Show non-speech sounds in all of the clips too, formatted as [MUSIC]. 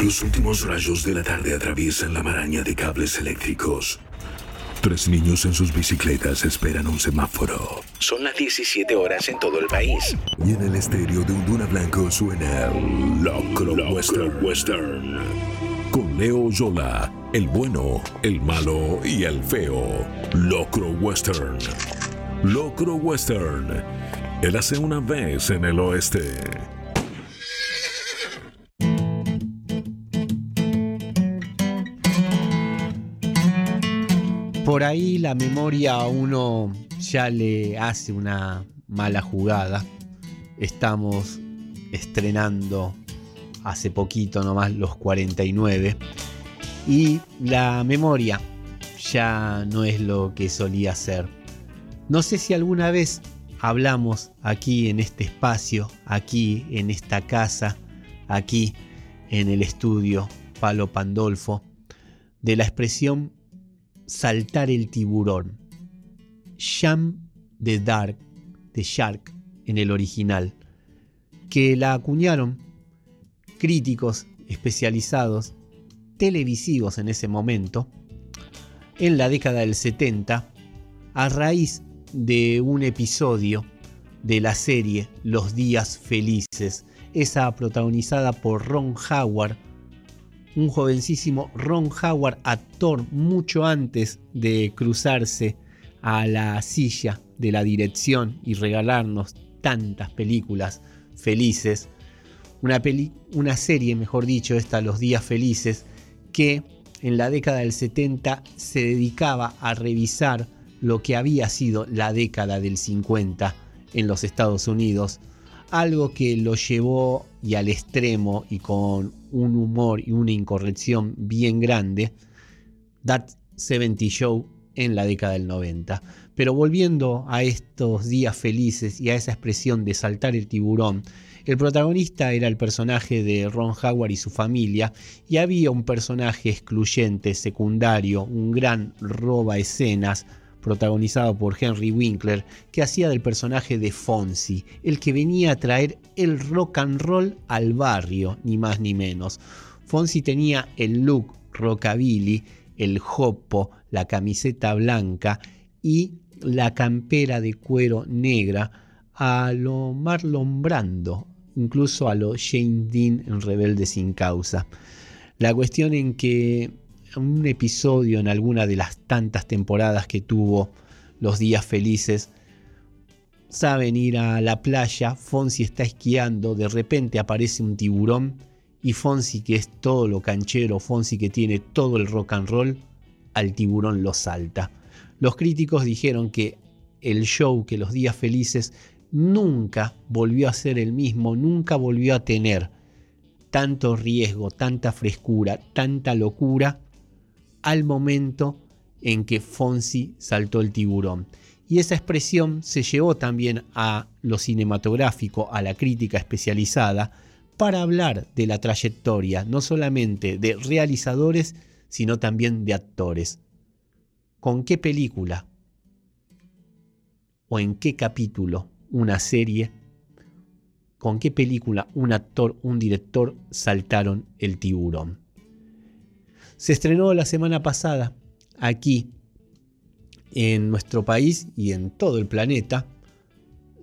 Los últimos rayos de la tarde atraviesan la maraña de cables eléctricos. Tres niños en sus bicicletas esperan un semáforo. Son las 17 horas en todo el país. Y en el estéreo de un Duna Blanco suena Locro, Western. Western. Con Leo Yola, el bueno, el malo y el feo. Locro Western. Locro Western. Él hace una vez en el oeste. Por ahí la memoria a uno ya le hace una mala jugada. Estamos estrenando hace poquito nomás los 49 y la memoria ya no es lo que solía ser. No sé si alguna vez hablamos aquí en este espacio, aquí en esta casa, aquí en el estudio Palo Pandolfo, de la expresión saltar el tiburón. Jump the Dark, de Shark en el original, que la acuñaron críticos especializados, televisivos en ese momento, en la década del 70, a raíz de un episodio de la serie Los Días Felices, esa protagonizada por Ron Howard, un jovencísimo Ron Howard, actor mucho antes de cruzarse a la silla de la dirección y regalarnos tantas películas felices. Una, una serie, mejor dicho, esta Los Días Felices, que en la década del 70 se dedicaba a revisar lo que había sido la década del 50 en los Estados Unidos, algo que lo llevó y al extremo y con un humor y una incorrección bien grande, That 70 Show en la década del 90. Pero volviendo a estos días felices y a esa expresión de saltar el tiburón, el protagonista era el personaje de Ron Howard y su familia, y había un personaje excluyente, secundario, un gran roba escenas, protagonizado por Henry Winkler, que hacía del personaje de Fonzie, el que venía a traer el rock and roll al barrio, ni más ni menos. Fonzie tenía el look rockabilly, el jopo, la camiseta blanca y la campera de cuero negra a lo Marlon Brando, incluso a lo Jane Dean en Rebelde sin causa. La cuestión en que un episodio en alguna de las tantas temporadas que tuvo Los Días Felices. Saben ir a la playa, Fonsi está esquiando, de repente aparece un tiburón y Fonsi que es todo lo canchero, Fonsi que tiene todo el rock and roll, al tiburón lo salta. Los críticos dijeron que el show, que Los Días Felices nunca volvió a ser el mismo, nunca volvió a tener tanto riesgo, tanta frescura, tanta locura al momento en que Fonsi saltó el tiburón. Y esa expresión se llevó también a lo cinematográfico, a la crítica especializada, para hablar de la trayectoria no solamente de realizadores, sino también de actores. ¿Con qué película o en qué capítulo una serie, con qué película un actor, un director saltaron el tiburón? Se estrenó la semana pasada aquí en nuestro país y en todo el planeta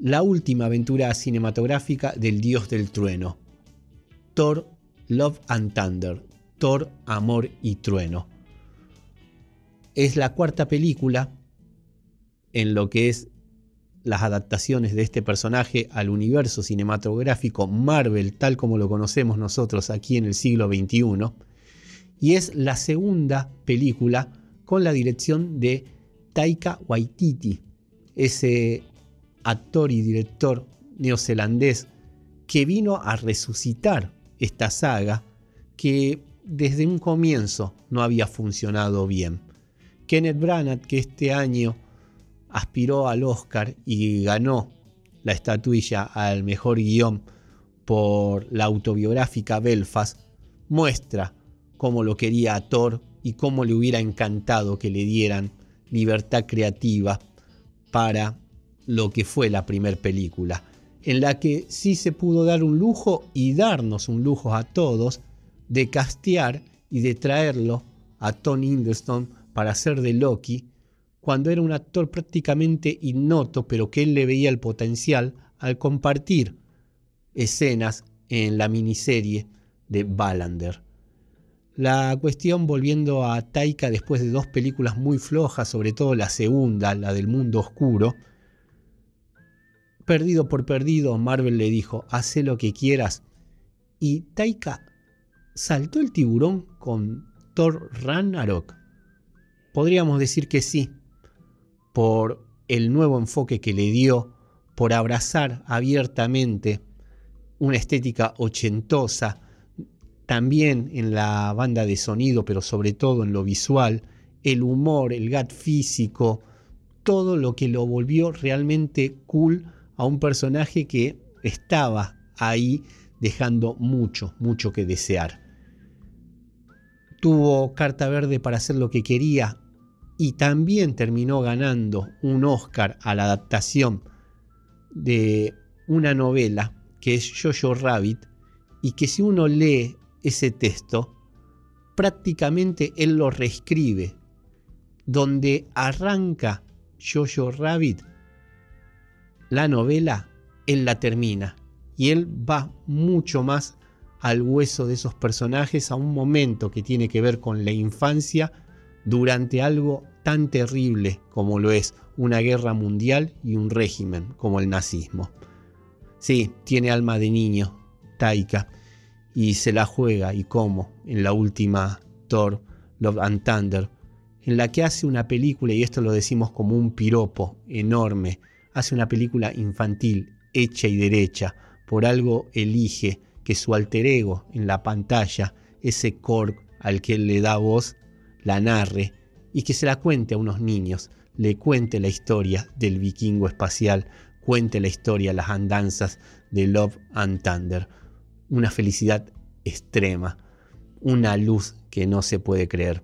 la última aventura cinematográfica del dios del trueno, Thor Love and Thunder, Thor Amor y Trueno. Es la cuarta película en lo que es las adaptaciones de este personaje al universo cinematográfico Marvel tal como lo conocemos nosotros aquí en el siglo XXI y es la segunda película con la dirección de Taika Waititi, ese actor y director neozelandés que vino a resucitar esta saga que desde un comienzo no había funcionado bien. Kenneth Branagh, que este año aspiró al Oscar y ganó la estatuilla al mejor guion por la autobiográfica Belfast, muestra cómo lo quería a Thor y cómo le hubiera encantado que le dieran libertad creativa para lo que fue la primera película, en la que sí se pudo dar un lujo y darnos un lujo a todos de castear y de traerlo a Tony Hiddleston para hacer de Loki, cuando era un actor prácticamente innoto, pero que él le veía el potencial al compartir escenas en la miniserie de Ballander. La cuestión, volviendo a Taika después de dos películas muy flojas, sobre todo la segunda, la del mundo oscuro, perdido por perdido, Marvel le dijo, haz lo que quieras. Y Taika saltó el tiburón con Thor Ragnarok. Podríamos decir que sí, por el nuevo enfoque que le dio, por abrazar abiertamente una estética ochentosa, también en la banda de sonido, pero sobre todo en lo visual, el humor, el gat físico, todo lo que lo volvió realmente cool a un personaje que estaba ahí dejando mucho, mucho que desear. Tuvo carta verde para hacer lo que quería y también terminó ganando un Oscar a la adaptación de una novela que es Jojo Rabbit y que si uno lee ese texto, prácticamente él lo reescribe. Donde arranca Jojo Rabbit, la novela, él la termina. Y él va mucho más al hueso de esos personajes a un momento que tiene que ver con la infancia durante algo tan terrible como lo es una guerra mundial y un régimen como el nazismo. Sí, tiene alma de niño, Taika, y se la juega y cómo en la última Thor, Love and Thunder, en la que hace una película, y esto lo decimos como un piropo enorme, hace una película infantil, hecha y derecha, por algo elige que su alter ego en la pantalla, ese Korg al que él le da voz, la narre y que se la cuente a unos niños, le cuente la historia del vikingo espacial, cuente la historia, las andanzas de Love and Thunder una felicidad extrema, una luz que no se puede creer.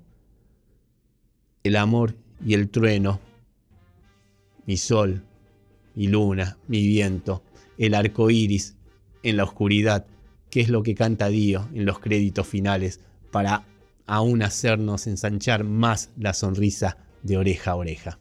El amor y el trueno, mi sol, mi luna, mi viento, el arco iris en la oscuridad, que es lo que canta Dio en los créditos finales para aún hacernos ensanchar más la sonrisa de oreja a oreja.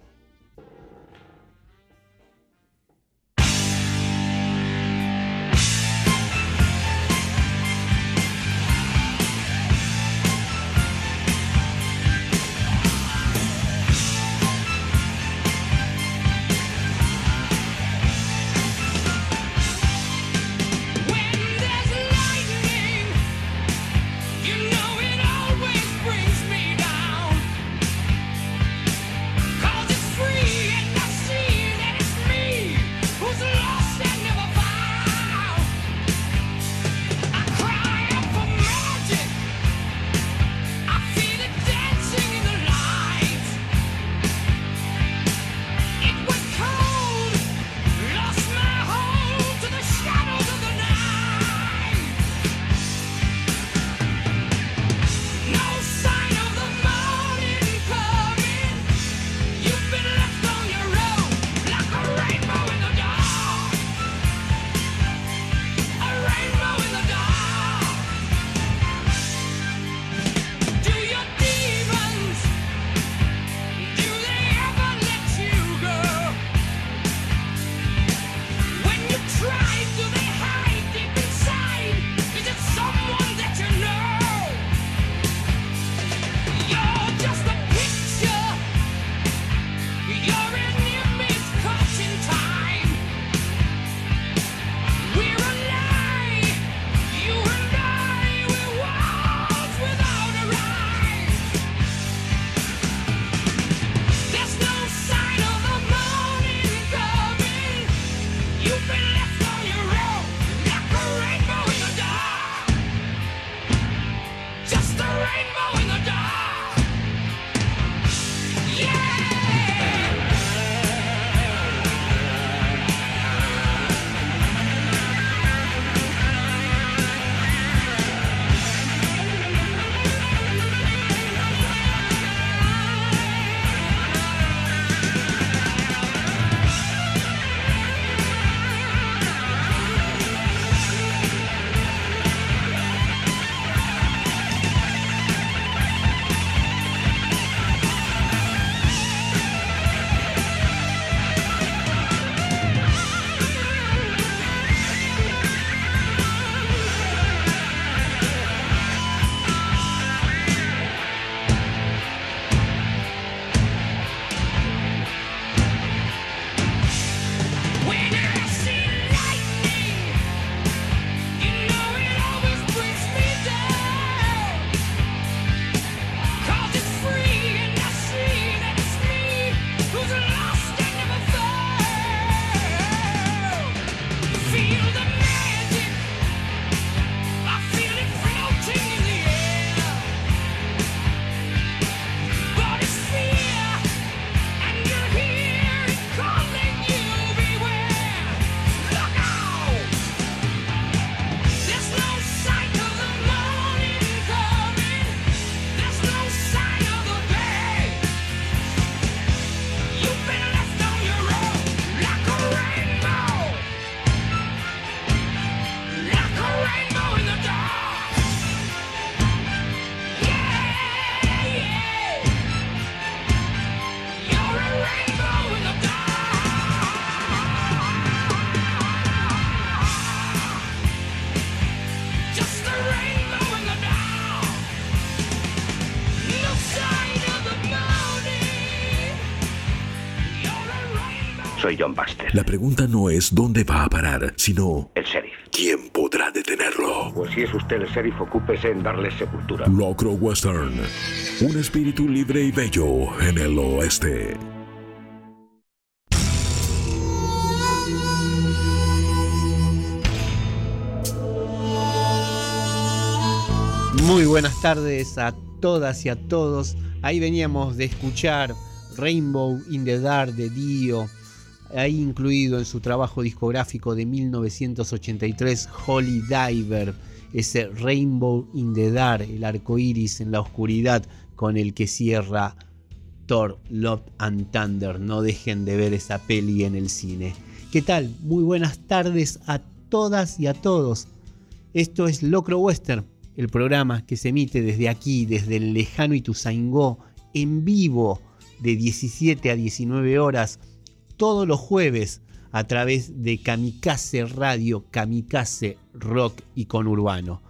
La pregunta no es dónde va a parar, sino... El sheriff. ¿Quién podrá detenerlo? Pues si es usted el sheriff, ocúpese en darle sepultura. Locro Western. Un espíritu libre y bello en el oeste. Muy buenas tardes a todas y a todos. Ahí veníamos de escuchar Rainbow in the Dark de Dio, ahí incluido en su trabajo discográfico de 1983 Holy Diver, ese Rainbow in the Dark, el arco iris en la oscuridad con el que cierra Thor, Love and Thunder. No dejen de ver esa peli en el cine. ¿Qué tal? Muy buenas tardes a todas y a todos. Esto es Locro Western, el programa que se emite desde aquí, desde el lejano Ituzaingó, en vivo, de 17 a 19 horas, todos los jueves, a través de Kamikaze Radio, Kamikaze Rock y Conurbano.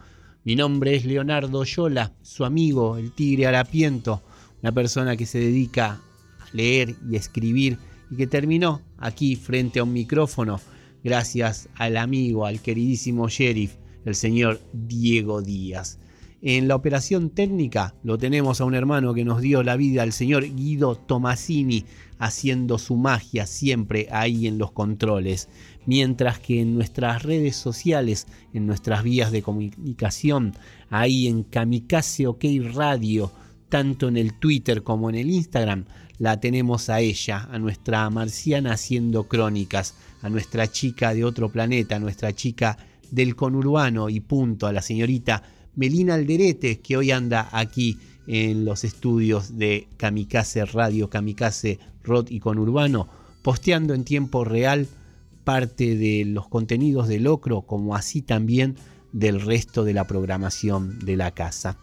Mi nombre es Leonardo Yola, su amigo, el Tigre Harapiento, una persona que se dedica a leer y escribir y que terminó aquí frente a un micrófono gracias al amigo, al queridísimo sheriff, el señor Diego Díaz. En la operación técnica lo tenemos a un hermano que nos dio la vida, el señor Guido Tomasini, haciendo su magia siempre ahí en los controles. Mientras que en nuestras redes sociales, en nuestras vías de comunicación, ahí en Kamikaze OK Radio, tanto en el Twitter como en el Instagram, la tenemos a ella, a nuestra marciana haciendo crónicas, a nuestra chica de otro planeta, a nuestra chica del conurbano y punto, a la señorita Melina Alderete, que hoy anda aquí en los estudios de Kamikaze Radio, Kamikaze Rock y Conurbano, posteando en tiempo real parte de los contenidos del Locro, como así también del resto de la programación de la casa.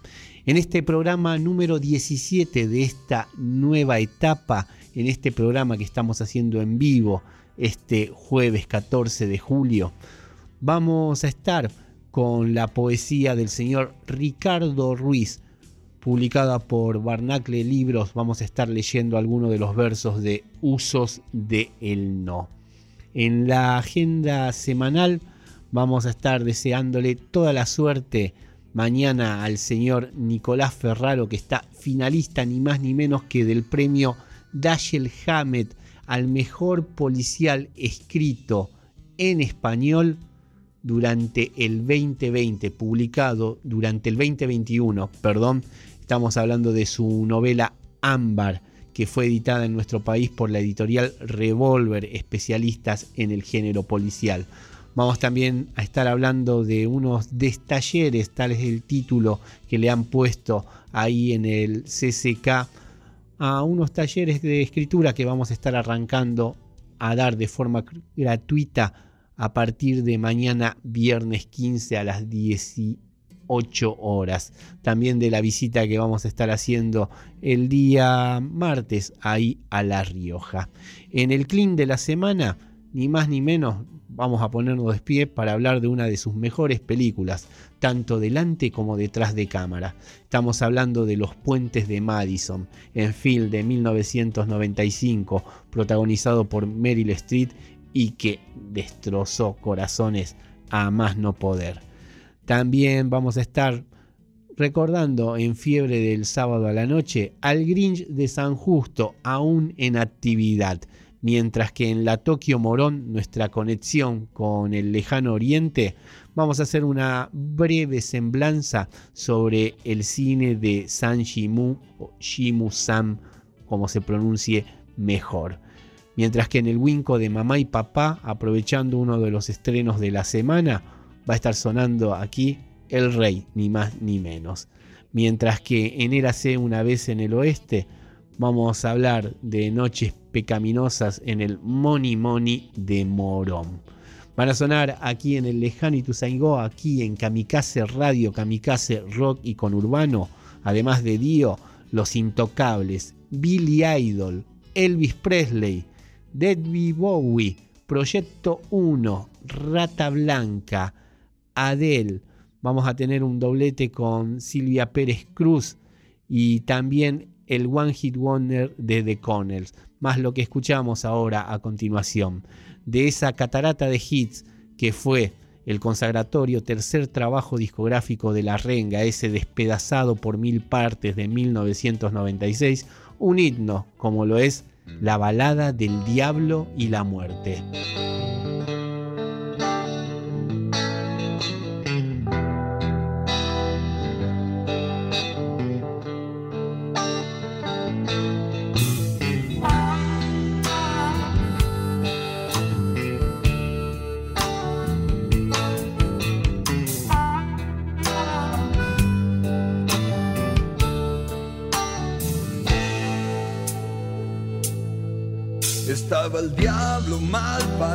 En este programa número 17 de esta nueva etapa, en este programa que estamos haciendo en vivo este jueves 14 de julio, vamos a estar con la poesía del señor Ricardo Ruiz, publicada por Barnacle Libros. Vamos a estar leyendo algunos de los versos de Usos de el No. En la agenda semanal vamos a estar deseándole toda la suerte mañana al señor Nicolás Ferraro, que está finalista ni más ni menos que del premio Dashiell Hammett al mejor policial escrito en español durante el 2020, publicado durante el 2021, perdón, estamos hablando de su novela Ámbar, que fue editada en nuestro país por la editorial Revolver, especialistas en el género policial. Vamos también a estar hablando de unos destalleres, tal es el título que le han puesto ahí en el CCK, a unos talleres de escritura que vamos a estar arrancando a dar de forma gratuita a partir de mañana viernes 15 a las 18 horas. También de la visita que vamos a estar haciendo el día martes ahí a La Rioja. En el clean de la semana, ni más ni menos, vamos a ponernos de pie para hablar de una de sus mejores películas, tanto delante como detrás de cámara. Estamos hablando de Los Puentes de Madison, en film de 1995, protagonizado por Meryl Streep y que destrozó corazones a más no poder. También vamos a estar recordando en fiebre del sábado a la noche al Grinch de San Justo aún en actividad, mientras que en la Tokio Morón, nuestra conexión con el lejano oriente, vamos a hacer una breve semblanza sobre el cine de San Shimu o Shimu Sam, como se pronuncie mejor mientras que en el Winco de mamá y papá, aprovechando uno de los estrenos de la semana, va a estar sonando aquí El Rey, ni más ni menos. Mientras que en Érase una vez en el oeste, vamos a hablar de noches pecaminosas en el Moni Moni de Morón. Van a sonar aquí en el lejano Ituzaingó, aquí en Kamikaze Radio, Kamikaze Rock y Conurbano, además de Dio, Los Intocables, Billy Idol, Elvis Presley, Deadby Bowie, Proyecto 1, Rata Blanca, Adele. Vamos a tener un doblete con Silvia Pérez Cruz y también el One Hit Wonder de The Connells. más lo que escuchamos ahora a continuación, de esa catarata de hits que fue el consagratorio tercer trabajo discográfico de La Renga, ese despedazado por mil partes de 1996, un himno como lo es la balada del diablo y la muerte.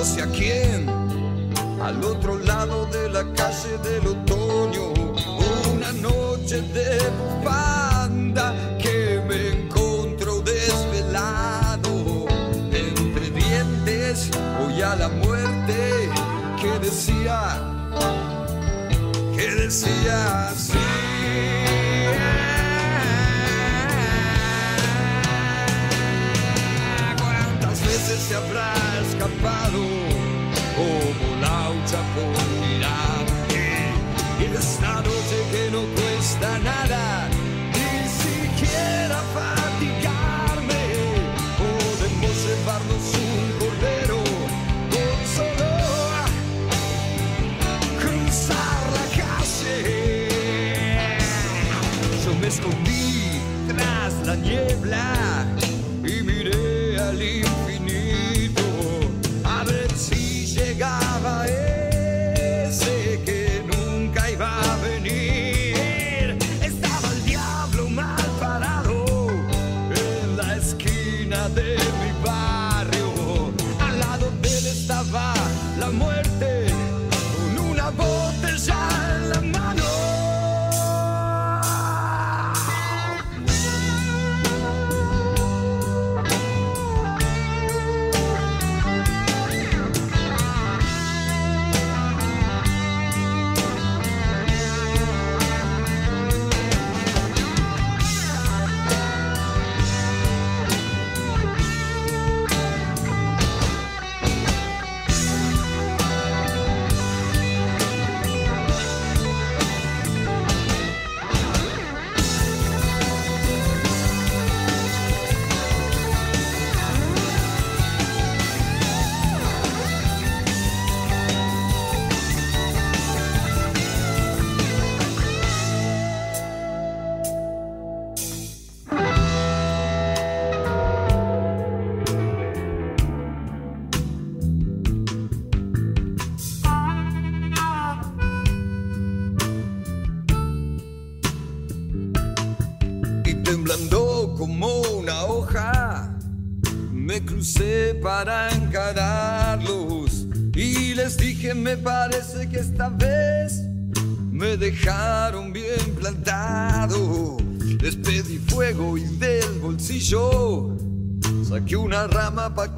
No sé a quién, al otro lado de la calle del otoño, una noche de banda que me encontró desvelado, entre dientes, voy a la muerte, que decía, que decía así. Escapado como laucha por mirar. Y esta noche que no cuesta nada, ni siquiera fatigarme, podemos llevarnos un cordero con solo cruzar la calle. Yo me escondí tras la niebla dejaron bien plantado. Les pedí fuego y del bolsillo saqué una rama para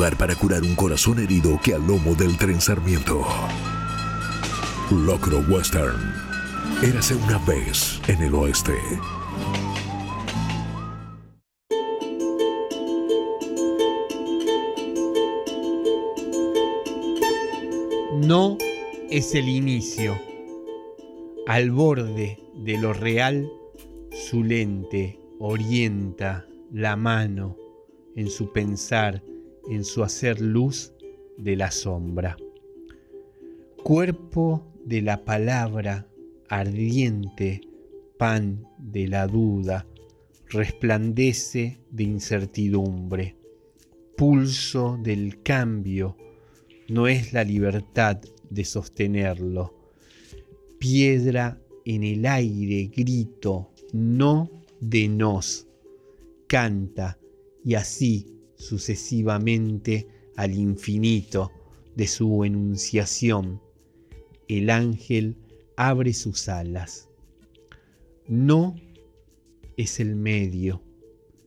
para curar un corazón herido que al lomo del tren Sarmiento. Locro Western. Érase una vez en el oeste. No es el inicio. Al borde de lo real, su lente orienta la mano en su pensar, en su hacer luz de la sombra. Cuerpo de la palabra, ardiente, pan de la duda, resplandece de incertidumbre. Pulso del cambio, no es la libertad de sostenerlo. Piedra en el aire, grito, no de nos. Canta y así sucesivamente al infinito de su enunciación. El ángel abre sus alas. No es el medio,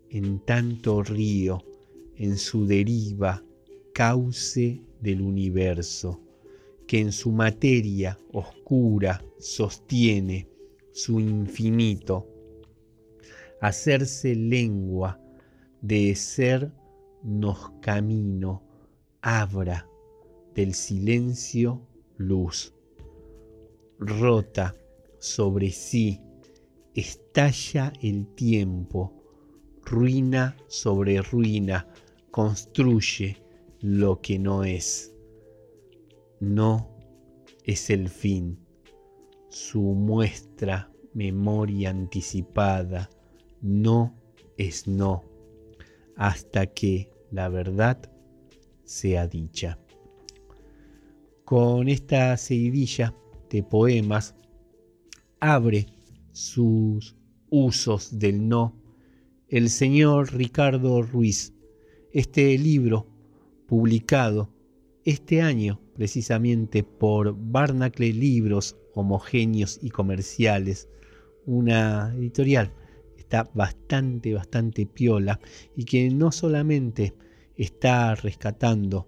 en tanto río, en su deriva, cauce del universo, que en su materia oscura sostiene su infinito. Hacerse lengua de ser nos camino, abra del silencio luz. Rota sobre sí, estalla el tiempo, ruina sobre ruina, construye lo que no es. No es el fin, su muestra, memoria anticipada, no es no, hasta que la verdad sea dicha. Con esta seguidilla de poemas abre sus usos del no el señor Ricardo Ruiz. Este libro publicado este año precisamente por Barnacle Libros Homogéneos y Comerciales, una editorial bastante, bastante piola y que no solamente está rescatando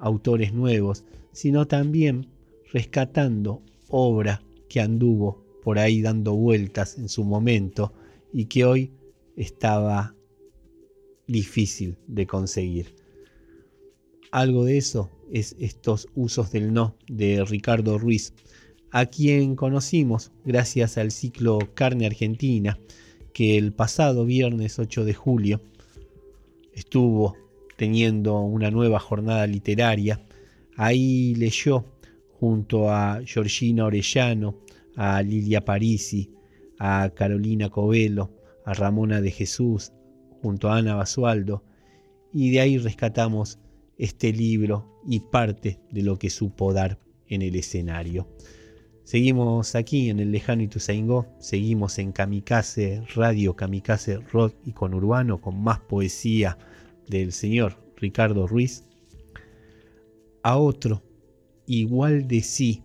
autores nuevos, sino también rescatando obra que anduvo por ahí dando vueltas en su momento y que hoy estaba difícil de conseguir. Algo de eso es estos usos del no de Ricardo Ruiz, a quien conocimos gracias al ciclo Carne Argentina, que el pasado viernes 8 de julio estuvo teniendo una nueva jornada literaria. Ahí leyó junto a Georgina Orellano, a Lilia Parisi, a Carolina Covelo, a Ramona de Jesús, junto a Ana Basualdo, y de ahí rescatamos este libro y parte de lo que supo dar en el escenario. Seguimos aquí en el lejano Ituzaingó, seguimos en Kamikaze Radio, Kamikaze Rock y con Urbano, con más poesía del señor Ricardo Ruiz. A otro, igual de sí,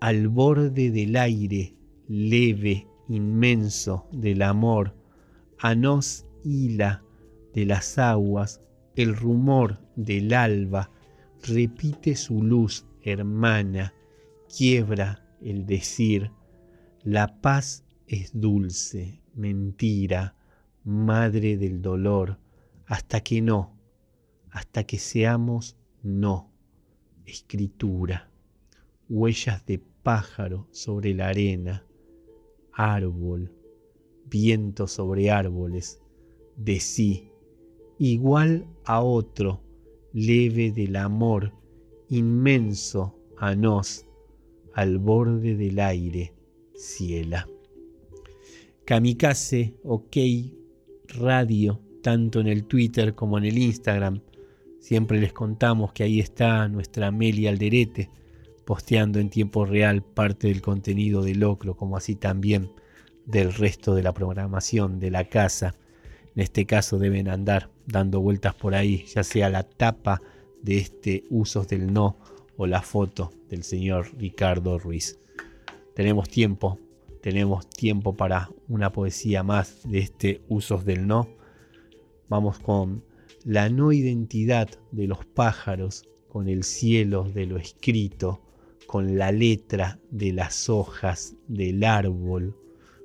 al borde del aire, leve, inmenso del amor, a nos hila de las aguas, el rumor del alba repite su luz hermana, quiebra el decir, la paz es dulce, mentira, madre del dolor, hasta que no, hasta que seamos no, escritura, huellas de pájaro sobre la arena, árbol, viento sobre árboles, de sí, igual a otro, leve del amor, inmenso a nos, al borde del aire, ciela. Kamikaze, ok, radio, tanto en el Twitter como en el Instagram. Siempre les contamos que ahí está nuestra Amelia Alderete, posteando en tiempo real parte del contenido de Locro, como así también del resto de la programación de la casa. En este caso deben andar dando vueltas por ahí, ya sea la tapa de este Usos del No o la foto del señor Ricardo Ruiz. Tenemos tiempo, tenemos tiempo para una poesía más de este Usos del No. Vamos con la no identidad de los pájaros con el cielo de lo escrito, con la letra de las hojas del árbol,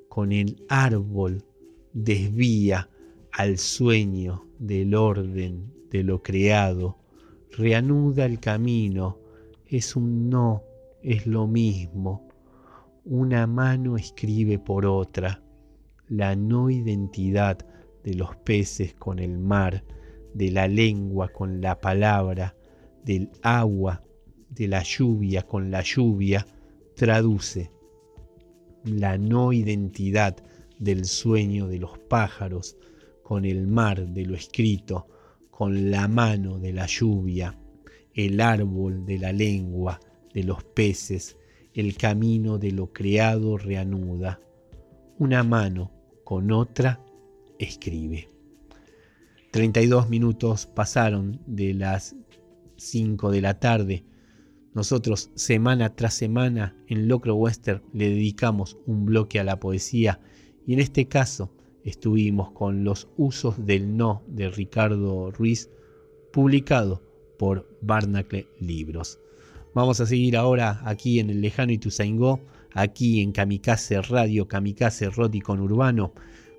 con el árbol desvía al sueño del orden de lo creado, reanuda el camino, es un no, es lo mismo. Una mano escribe por otra, la no identidad de los peces con el mar, de la lengua con la palabra, del agua, de la lluvia con la lluvia, traduce la no identidad del sueño de los pájaros con el mar de lo escrito, con la mano de la lluvia, el árbol de la lengua, de los peces, el camino de lo creado reanuda. Una mano con otra escribe. 32 minutos pasaron de las 5 de la tarde. Nosotros semana tras semana en Locro Western le dedicamos un bloque a la poesía y en este caso estuvimos con los usos del no de Ricardo Ruiz publicado por Barnacle Libros. Vamos a seguir ahora aquí en el lejano Ituzaingó, aquí en Kamikaze Radio, Kamikaze con Urbano,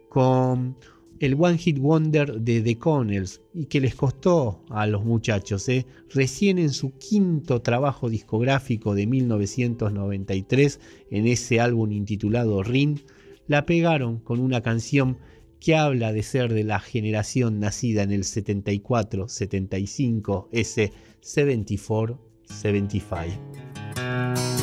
con el One Hit Wonder de The Connells y que les costó a los muchachos, ¿eh? recién en su quinto trabajo discográfico de 1993, en ese álbum intitulado Ring, la pegaron con una canción que habla de ser de la generación nacida en el 74, 75, ese 74, 75.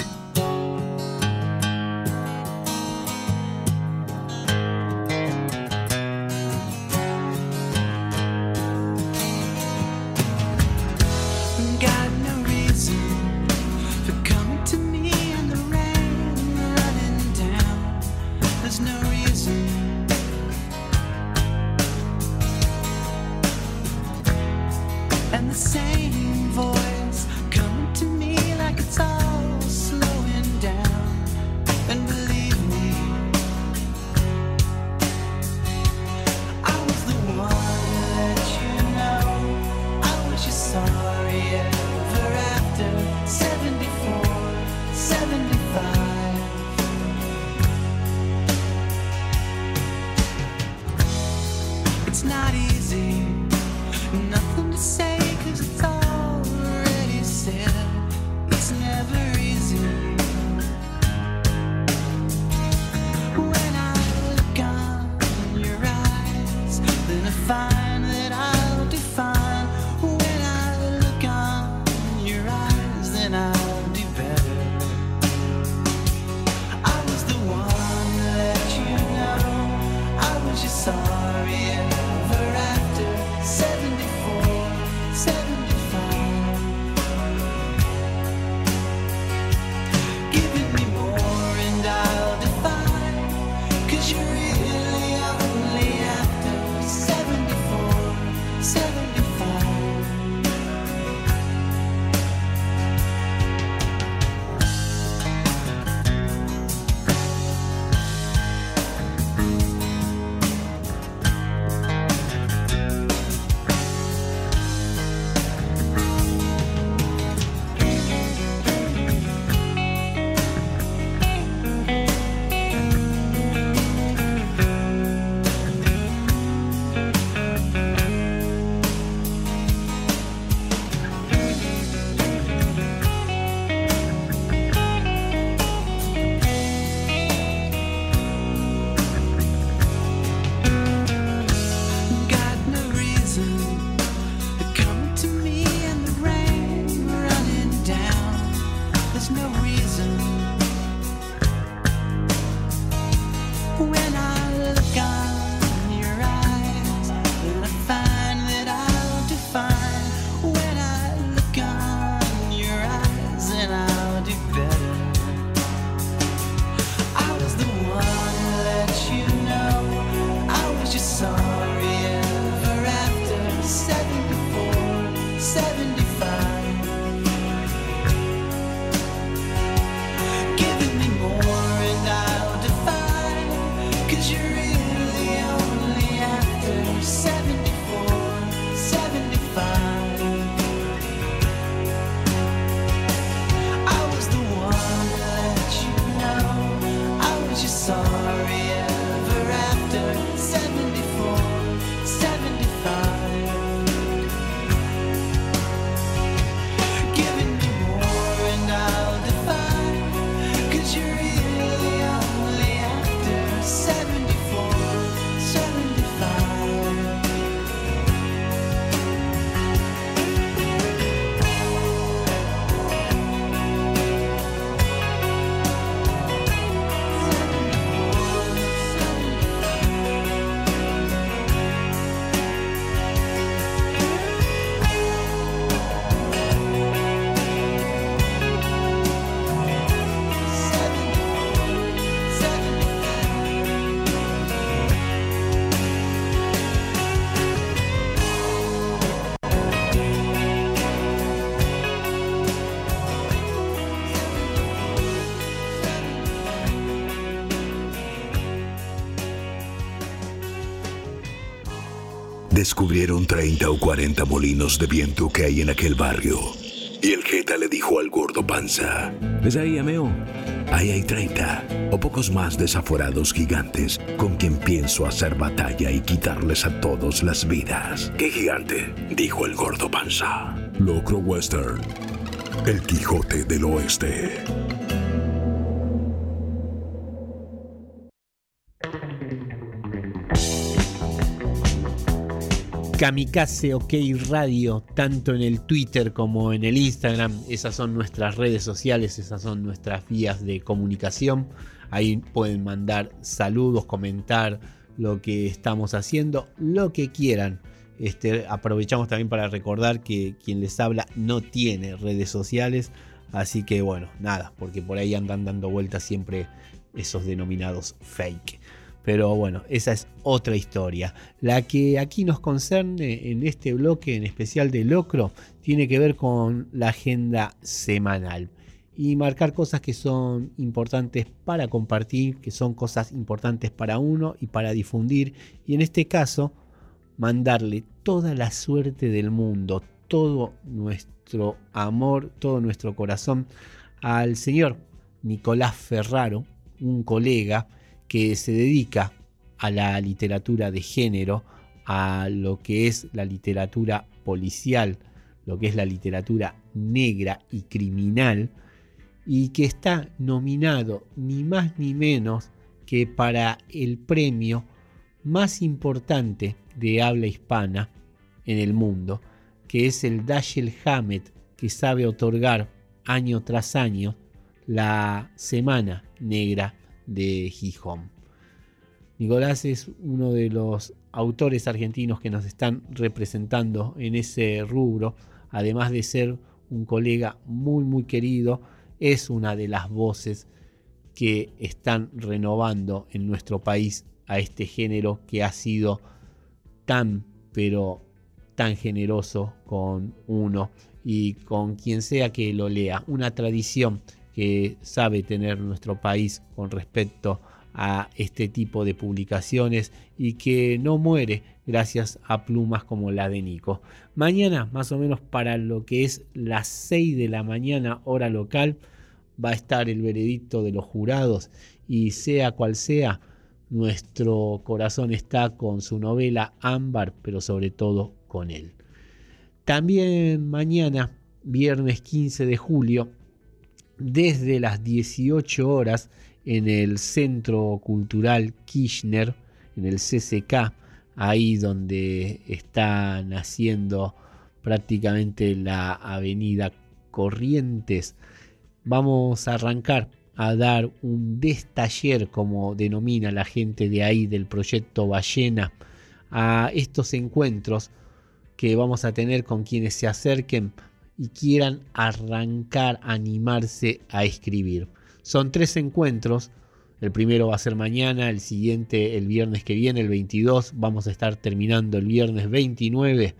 Descubrieron 30 o 40 molinos de viento que hay en aquel barrio. Y el Jeta le dijo al gordo panza: ¿Ves ahí, amigo? Ahí hay 30 o pocos más desaforados gigantes con quien pienso hacer batalla y quitarles a todos las vidas. ¿Qué gigante? dijo el gordo panza. Locro Western. El Quijote del Oeste. Kamikaze OK Radio, tanto en el Twitter como en el Instagram. Esas son nuestras redes sociales, esas son nuestras vías de comunicación. Ahí pueden mandar saludos, comentar lo que estamos haciendo, lo que quieran. Este, aprovechamos también para recordar que quien les habla no tiene redes sociales. Así que bueno, nada, porque por ahí andan dando vueltas siempre esos denominados fake. Pero bueno, esa es otra historia. La que aquí nos concerne en este bloque en especial de Locro tiene que ver con la agenda semanal y marcar cosas que son importantes para compartir, que son cosas importantes para uno y para difundir. Y en este caso, mandarle toda la suerte del mundo, todo nuestro amor, todo nuestro corazón al señor Nicolás Ferraro, un colega que se dedica a la literatura de género, a lo que es la literatura policial, lo que es la literatura negra y criminal, y que está nominado ni más ni menos que para el premio más importante de habla hispana en el mundo, que es el Dashiell Hammett, que sabe otorgar año tras año la Semana Negra de Gijón. Nicolás es uno de los autores argentinos que nos están representando en ese rubro, además de ser un colega muy muy querido, es una de las voces que están renovando en nuestro país a este género que ha sido tan pero tan generoso con uno y con quien sea que lo lea. Una tradición que sabe tener nuestro país con respecto a este tipo de publicaciones y que no muere gracias a plumas como la de Nico. Mañana, más o menos para lo que es las 6 de la mañana hora local, va a estar el veredicto de los jurados y sea cual sea, nuestro corazón está con su novela Ámbar, pero sobre todo con él. También mañana, viernes 15 de julio, desde las 18 horas en el Centro Cultural Kirchner, en el CCK, ahí donde está naciendo prácticamente la avenida Corrientes. Vamos a arrancar a dar un destaller, como denomina la gente de ahí del proyecto Ballena, a estos encuentros que vamos a tener con quienes se acerquen y quieran arrancar, animarse a escribir. Son tres encuentros. El primero va a ser mañana, el siguiente el viernes que viene, el 22. Vamos a estar terminando el viernes 29.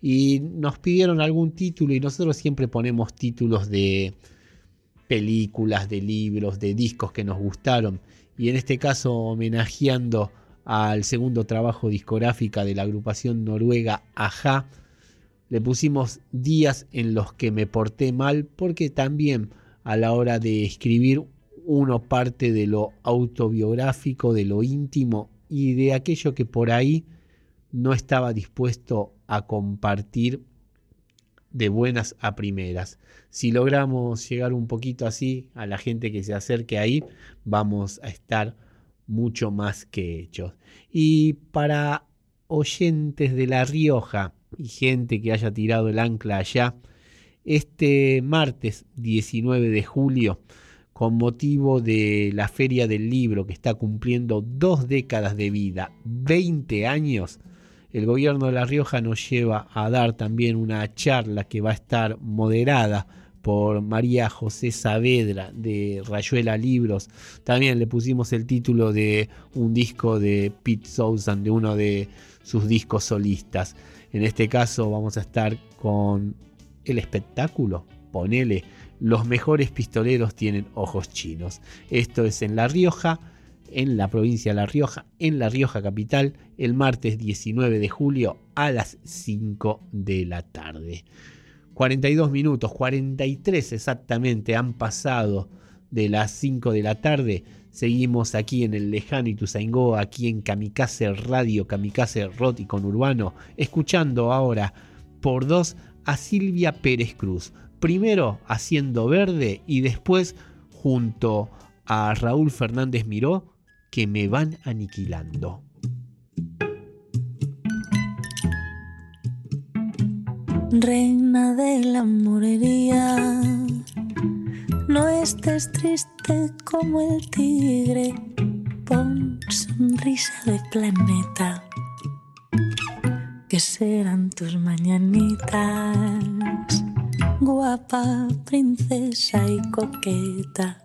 Y nos pidieron algún título y nosotros siempre ponemos títulos de películas, de libros, de discos que nos gustaron. Y en este caso homenajeando al segundo trabajo discográfica de la agrupación noruega Aja le pusimos días en los que me porté mal porque también a la hora de escribir uno parte de lo autobiográfico, de lo íntimo y de aquello que por ahí no estaba dispuesto a compartir de buenas a primeras. Si logramos llegar un poquito así a la gente que se acerque ahí, vamos a estar mucho más que hechos. Y para oyentes de La Rioja, y gente que haya tirado el ancla allá, este martes 19 de julio, con motivo de la Feria del Libro que está cumpliendo dos décadas de vida, 20 años, el gobierno de La Rioja nos lleva a dar también una charla que va a estar moderada por María José Saavedra de Rayuela Libros. También le pusimos el título de un disco de Pete Sousan, de uno de sus discos solistas. En este caso vamos a estar con el espectáculo. Ponele, los mejores pistoleros tienen ojos chinos. Esto es en La Rioja, en la provincia de La Rioja, en La Rioja capital, el martes 19 de julio a las 5 de la tarde. 42 minutos, 43 exactamente han pasado de las 5 de la tarde. Seguimos aquí en el lejano Ituzaingó, aquí en Kamikaze Radio, Kamikaze Rock y con Urbano, escuchando ahora por dos a Silvia Pérez Cruz. Primero haciendo verde y después junto a Raúl Fernández Miró, que me van aniquilando. Reina de la morería, no estés triste como el tigre, pon sonrisa de planeta, que serán tus mañanitas, guapa, princesa y coqueta,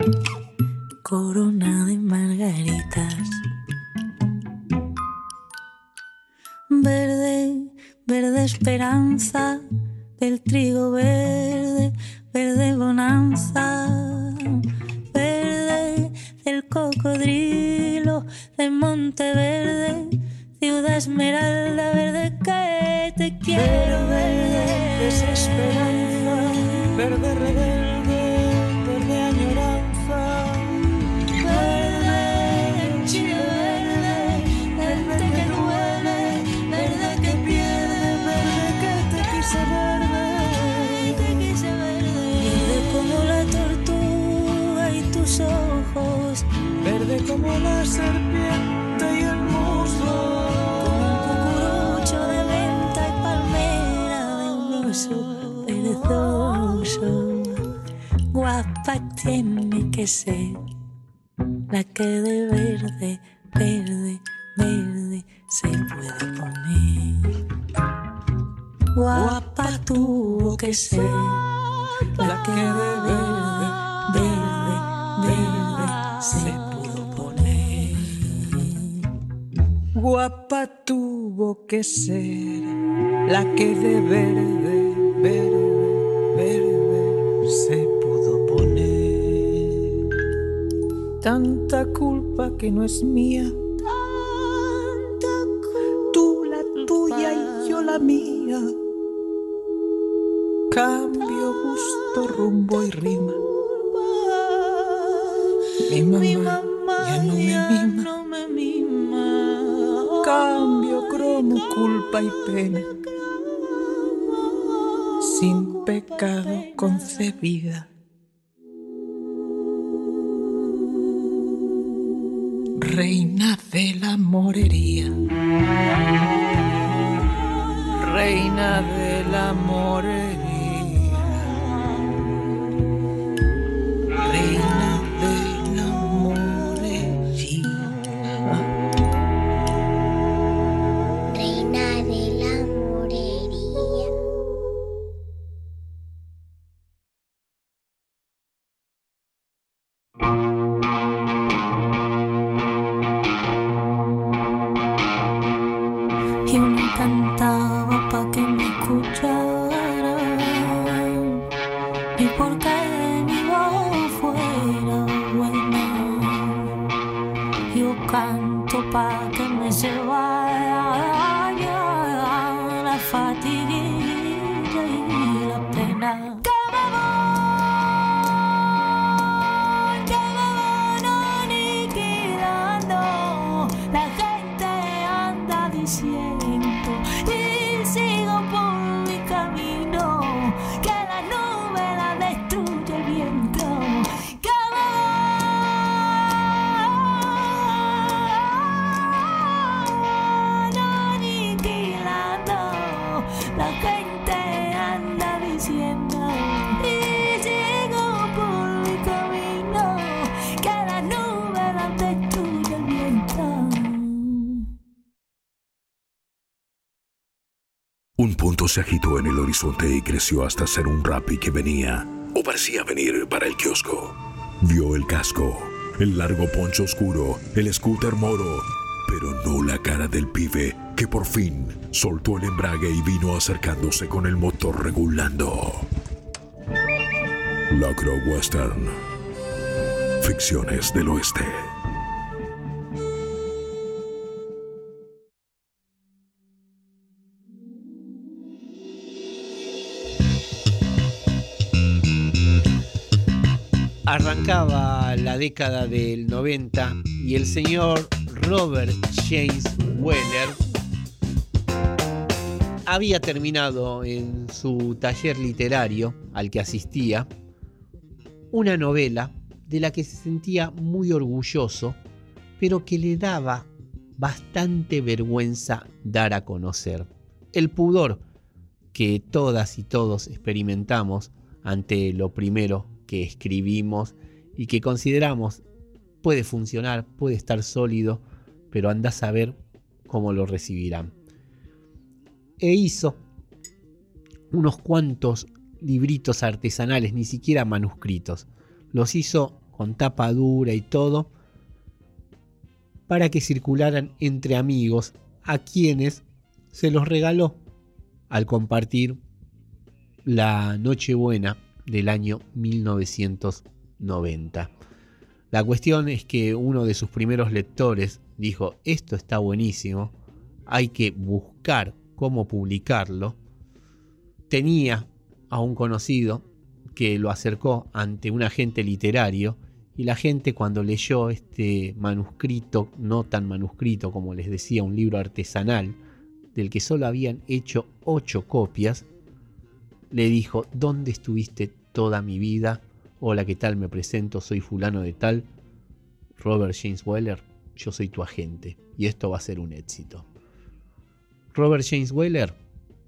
corona de margaritas. Verde verde esperanza del trigo verde, verde bonanza, verde del cocodrilo de Monte Verde, ciudad esmeralda verde que te quiero verde, desesperanza, verde rebelde, como la serpiente y el muslo, como un cucurucho de venta y palmera de un oso perezoso, guapa tiene que ser la que de verde, verde, verde se puede poner. Guapa tuvo que ser la que de verde, verde, verde se pudo Guapa tuvo que ser la que de verde, verde, verde se pudo poner. Tanta culpa que no es mía, tú la tuya y yo la mía. Cambio gusto, rumbo y rima. Mi mamá, ya no me mima. no me mima. Cambio cromo, culpa y pena. Sin pecado concebida. Reina de la morería. Reina de la morería. Se agitó en el horizonte y creció hasta ser un rapi que venía, o parecía venir para el kiosco. Vio el casco, el largo poncho oscuro, el scooter moro, pero no la cara del pibe que por fin soltó el embrague y vino acercándose con el motor regulando. Locro Western. Ficciones del Oeste. Década del 90 y el señor Robert James Weller había terminado en su taller literario al que asistía una novela de la que se sentía muy orgulloso, pero que le daba bastante vergüenza dar a conocer. El pudor que todas y todos experimentamos ante lo primero que escribimos y que consideramos puede funcionar, puede estar sólido, pero anda a saber cómo lo recibirán. E hizo unos cuantos libritos artesanales, ni siquiera manuscritos. Los hizo con tapa dura y todo, para que circularan entre amigos a quienes se los regaló al compartir la Nochebuena del año 1990. La cuestión es que uno de sus primeros lectores dijo, esto está buenísimo, hay que buscar cómo publicarlo. Tenía a un conocido que lo acercó ante un agente literario y la gente cuando leyó este manuscrito, no tan manuscrito como les decía, un libro artesanal, del que solo habían hecho ocho copias, le dijo, ¿dónde estuviste toda mi vida? Hola, ¿qué tal? Me presento, soy fulano de tal, Robert James Weller, yo soy tu agente y esto va a ser un éxito. Robert James Weller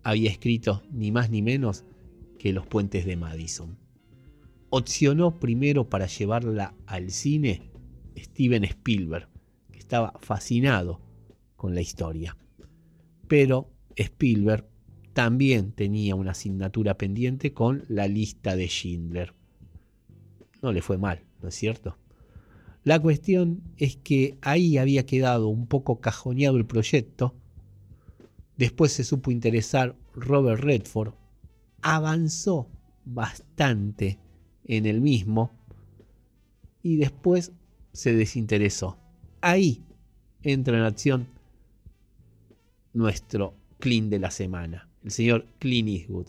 había escrito ni más ni menos que Los puentes de Madison. Opcionó primero para llevarla al cine Steven Spielberg, que estaba fascinado con la historia. Pero Spielberg también tenía una asignatura pendiente con la lista de Schindler. No le fue mal, ¿no es cierto? La cuestión es que ahí había quedado un poco cajoneado el proyecto. Después se supo interesar Robert Redford. Avanzó bastante en el mismo y después se desinteresó. Ahí entra en acción nuestro clean de la semana, el señor Clint Eastwood,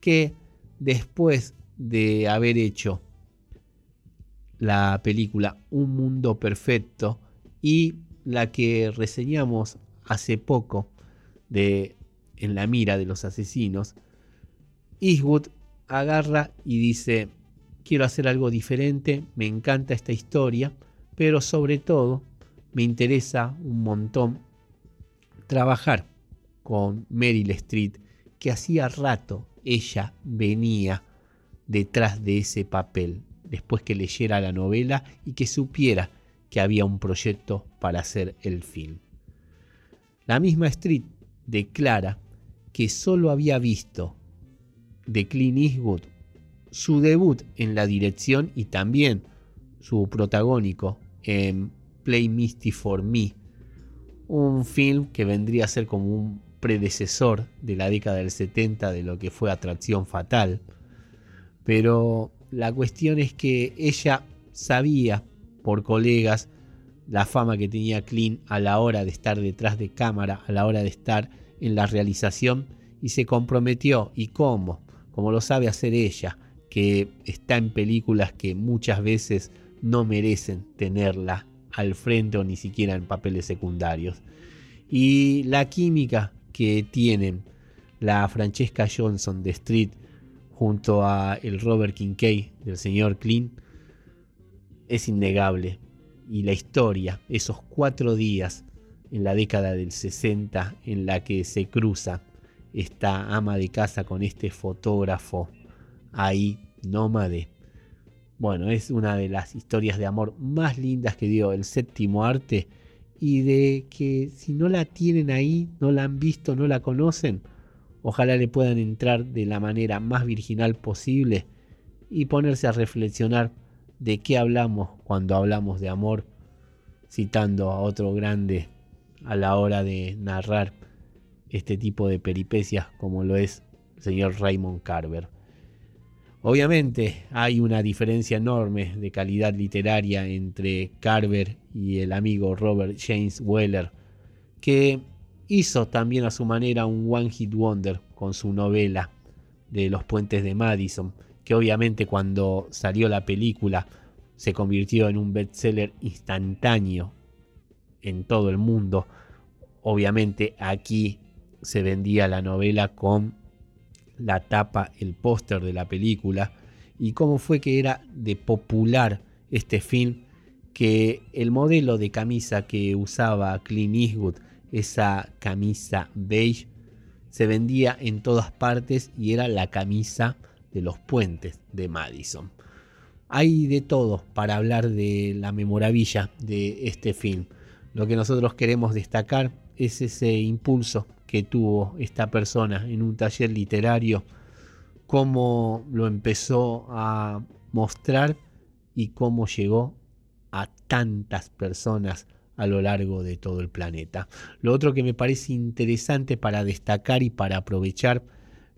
que después de haber hecho la película Un Mundo Perfecto y la que reseñamos hace poco de En la mira de los asesinos, Eastwood agarra y dice, quiero hacer algo diferente, me encanta esta historia, pero sobre todo me interesa un montón trabajar con Meryl Streep, que hacía rato ella venía detrás de ese papel, después que leyera la novela y que supiera que había un proyecto para hacer el film. La misma Street declara que solo había visto de Clint Eastwood su debut en la dirección y también su protagónico en Play Misty for Me, un film que vendría a ser como un predecesor de la década del 70 de lo que fue Atracción Fatal. Pero la cuestión es que ella sabía por colegas la fama que tenía Clint a la hora de estar detrás de cámara, a la hora de estar en la realización y se comprometió. ¿Y cómo? Como lo sabe hacer ella, que está en películas que muchas veces no merecen tenerla al frente o ni siquiera en papeles secundarios. Y la química que tienen la Francesca Johnson de Street junto a el Robert Kincaid del señor Clint es innegable. Y la historia, esos cuatro días en la década del 60 en la que se cruza esta ama de casa con este fotógrafo ahí nómade. Bueno, es una de las historias de amor más lindas que dio el séptimo arte y de que si no la tienen ahí, no la han visto, no la conocen, ojalá le puedan entrar de la manera más virginal posible y ponerse a reflexionar de qué hablamos cuando hablamos de amor, citando a otro grande a la hora de narrar este tipo de peripecias como lo es el señor Raymond Carver. Obviamente hay una diferencia enorme de calidad literaria entre Carver y el amigo Robert James Weller, que hizo también a su manera un One Hit Wonder con su novela de Los Puentes de Madison, que obviamente cuando salió la película se convirtió en un bestseller instantáneo en todo el mundo. Obviamente aquí se vendía la novela con la tapa, el póster de la película y cómo fue que era de popular este film que el modelo de camisa que usaba Clint Eastwood, esa camisa beige, se vendía en todas partes y era la camisa de los puentes de Madison. Hay de todo para hablar de la memorabilia de este film. Lo que nosotros queremos destacar es ese impulso que tuvo esta persona en un taller literario, cómo lo empezó a mostrar y cómo llegó a tantas personas a lo largo de todo el planeta. Lo otro que me parece interesante para destacar y para aprovechar,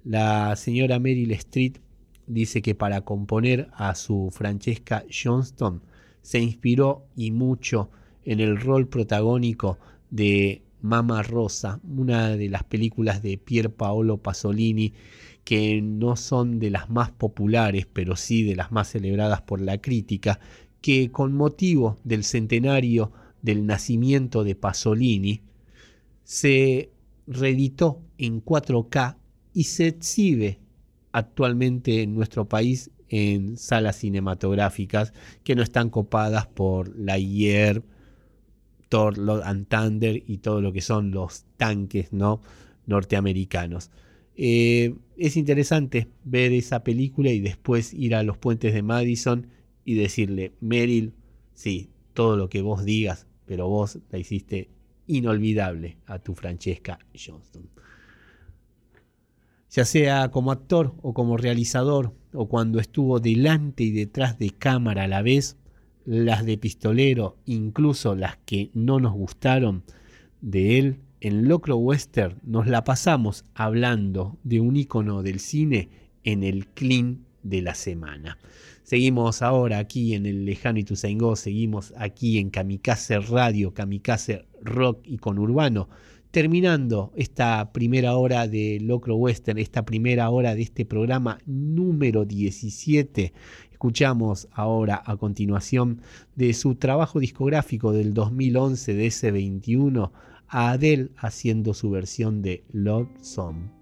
la señora Meryl Street dice que para componer a su Francesca Johnston se inspiró y mucho en el rol protagónico de Mama Rosa, una de las películas de Pier Paolo Pasolini que no son de las más populares, pero sí de las más celebradas por la crítica, que con motivo del centenario del nacimiento de Pasolini, se reeditó en 4K y se exhibe actualmente en nuestro país en salas cinematográficas que no están copadas por la IER, Thor, Lord and Thunder y todo lo que son los tanques ¿no? norteamericanos. Eh, es interesante ver esa película y después ir a los puentes de Madison y decirle, Meryl, sí, todo lo que vos digas, pero vos la hiciste inolvidable a tu Francesca Johnston. Ya sea como actor o como realizador, o cuando estuvo delante y detrás de cámara a la vez, las de pistolero, incluso las que no nos gustaron de él, en Locro Western nos la pasamos hablando de un icono del cine en el clean de la semana. Seguimos ahora aquí en el lejano Ituzaingó, seguimos aquí en Kamikaze Radio, Kamikaze Rock y con Urbano, terminando esta primera hora de Locro Western, esta primera hora de este programa número 17 Escuchamos ahora a continuación de su trabajo discográfico del 2011 de ese 21 a Adele haciendo su versión de Love Song.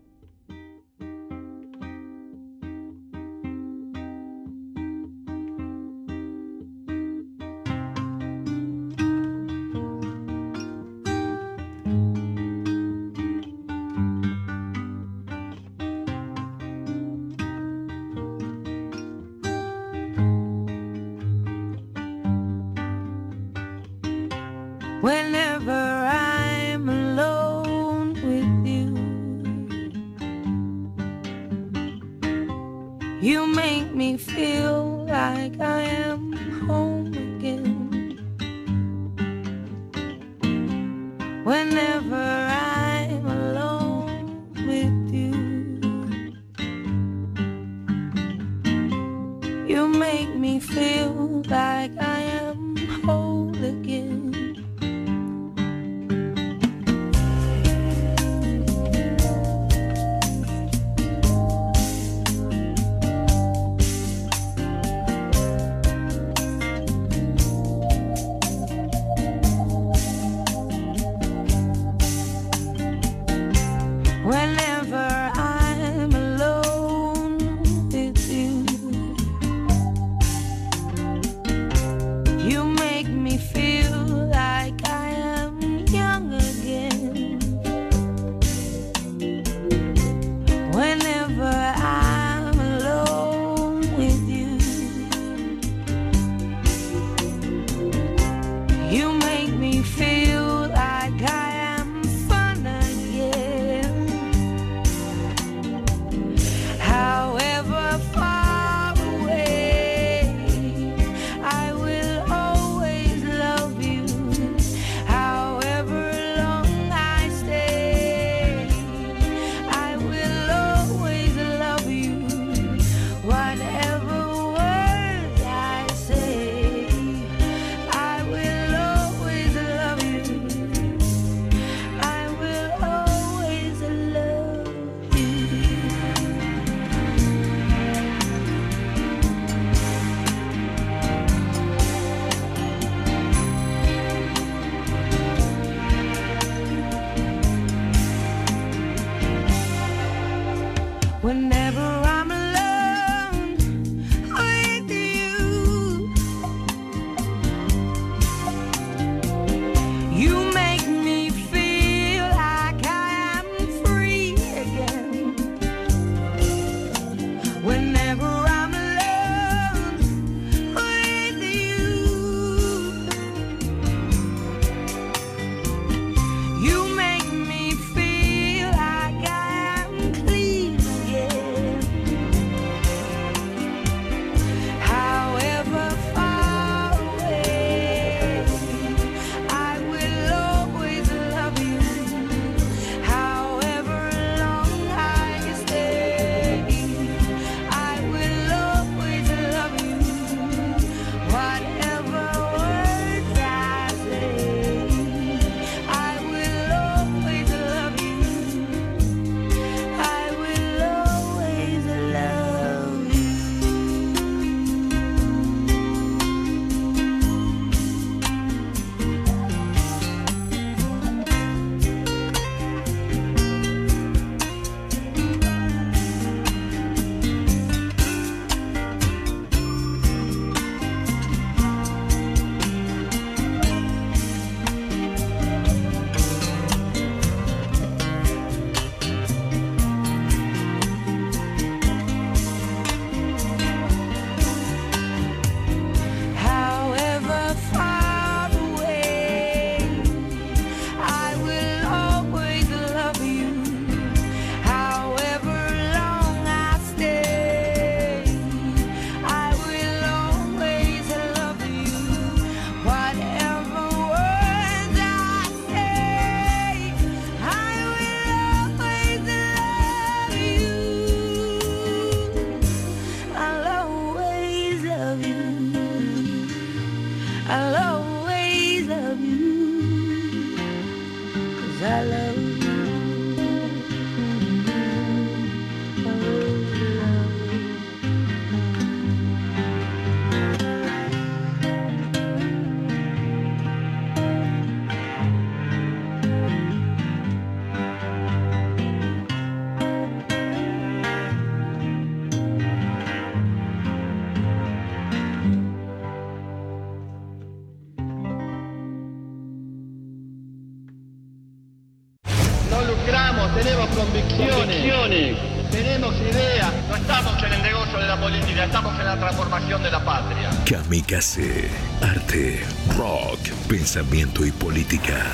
Arte, rock, pensamiento y política.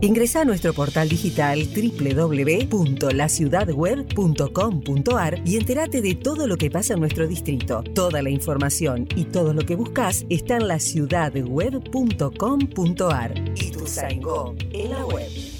Ingresa a nuestro portal digital www.laciudadweb.com.ar y entérate de todo lo que pasa en nuestro distrito. Toda la información y todo lo que buscas está en laciudadweb.com.ar. Y tu en la web.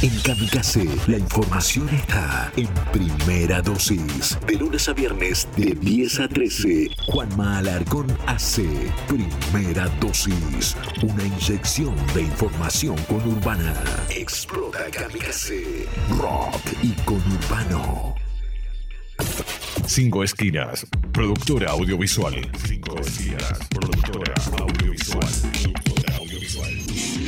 En Kamikaze, la información está en primera dosis. De lunes a viernes, de 10 a 13. Juanma Alarcón hace primera dosis. Una inyección de información conurbana. Explota Kamikaze. Rock y conurbano. Cinco Esquinas, productora audiovisual. Cinco Esquinas, productora audiovisual. Productora audiovisual.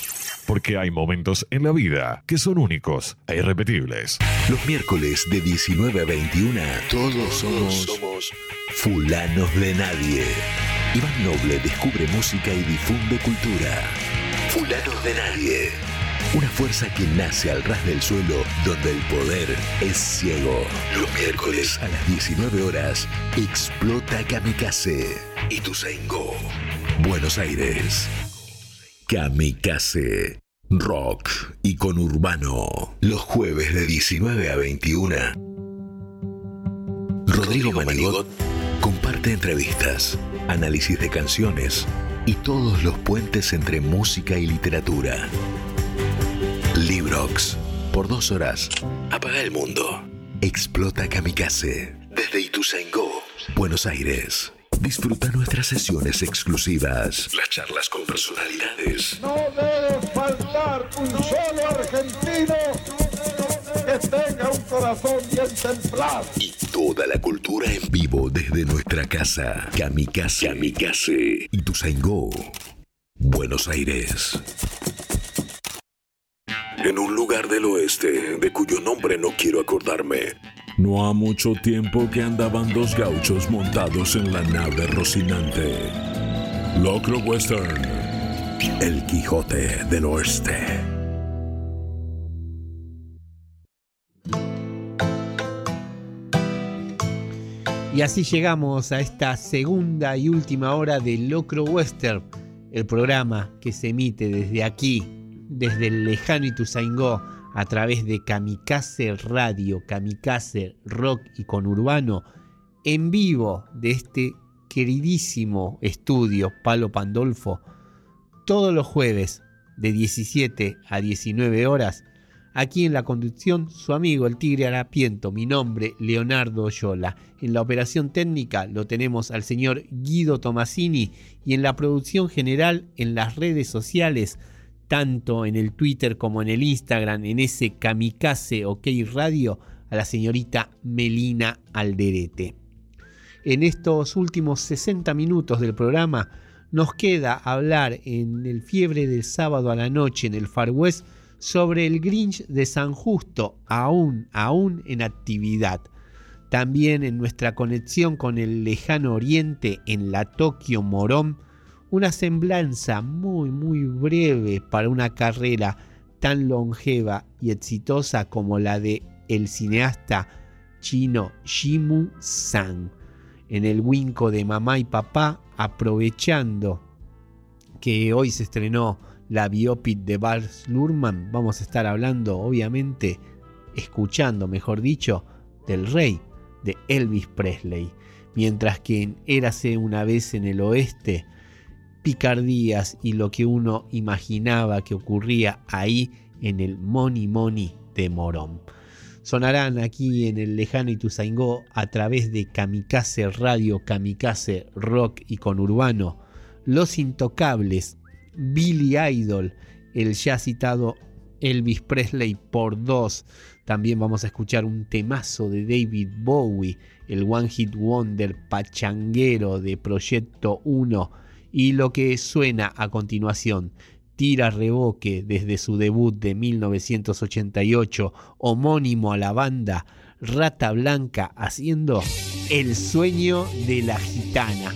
Porque hay momentos en la vida que son únicos e irrepetibles. Los miércoles de 19 a 21, todos somos, fulanos de nadie. Iván Noble descubre música y difunde cultura. Fulanos de nadie. Una fuerza que nace al ras del suelo donde el poder es ciego. Los miércoles a las 19 horas explota Kamikaze y Tuzaingó. Buenos Aires. Kamikaze. Rock y conurbano. Los jueves de 19 a 21. Rodrigo Manigot comparte entrevistas, análisis de canciones y todos los puentes entre música y literatura. Librox. Por dos horas. Apaga el mundo. Explota Kamikaze. Desde Ituzaingó, Buenos Aires. Disfruta nuestras sesiones exclusivas. Las charlas con personalidades. No debe faltar un solo argentino que tenga un corazón bien templado. Y toda la cultura en vivo desde nuestra casa. Kamikaze. Kamikaze. Ituzaingó. Buenos Aires. En un lugar del oeste, de cuyo nombre no quiero acordarme, no ha mucho tiempo que andaban dos gauchos montados en la nave Rocinante. Locro Western. El Quijote del Oeste. Y así llegamos a esta segunda y última hora de Locro Western, el programa que se emite desde aquí, desde el lejano Ituzaingó, a través de Kamikaze Radio, Kamikaze Rock y Conurbano, en vivo de este queridísimo estudio Palo Pandolfo, todos los jueves de 17 a 19 horas, aquí en la conducción su amigo el Tigre Arapiento, mi nombre Leonardo Oyola. En la operación técnica lo tenemos al señor Guido Tomasini y en la producción general en las redes sociales tanto en el Twitter como en el Instagram, en ese Kamikaze OK Radio, a la señorita Melina Alderete. En estos últimos 60 minutos del programa nos queda hablar en el fiebre del sábado a la noche en el Far West sobre el Grinch de San Justo, aún, aún en actividad. También en nuestra conexión con el lejano oriente en la Tokio Morón, una semblanza muy muy breve para una carrera tan longeva y exitosa como la de el cineasta chino Shimu San en el Winco de mamá y papá aprovechando que hoy se estrenó la biopic de Bars Luhrmann. Vamos a estar hablando obviamente escuchando mejor dicho del rey de Elvis Presley. Mientras que en Érase una vez en el oeste picardías y lo que uno imaginaba que ocurría ahí en el Moni Moni de Morón. Sonarán aquí en el lejano Ituzaingó a través de Kamikaze Radio, Kamikaze Rock y Conurbano, Los Intocables, Billy Idol, el ya citado Elvis Presley por dos. También vamos a escuchar un temazo de David Bowie, el One Hit Wonder pachanguero de Proyecto 1. Y lo que suena a continuación, Tira Reboque desde su debut de 1988, homónimo a la banda Rata Blanca haciendo El sueño de la gitana.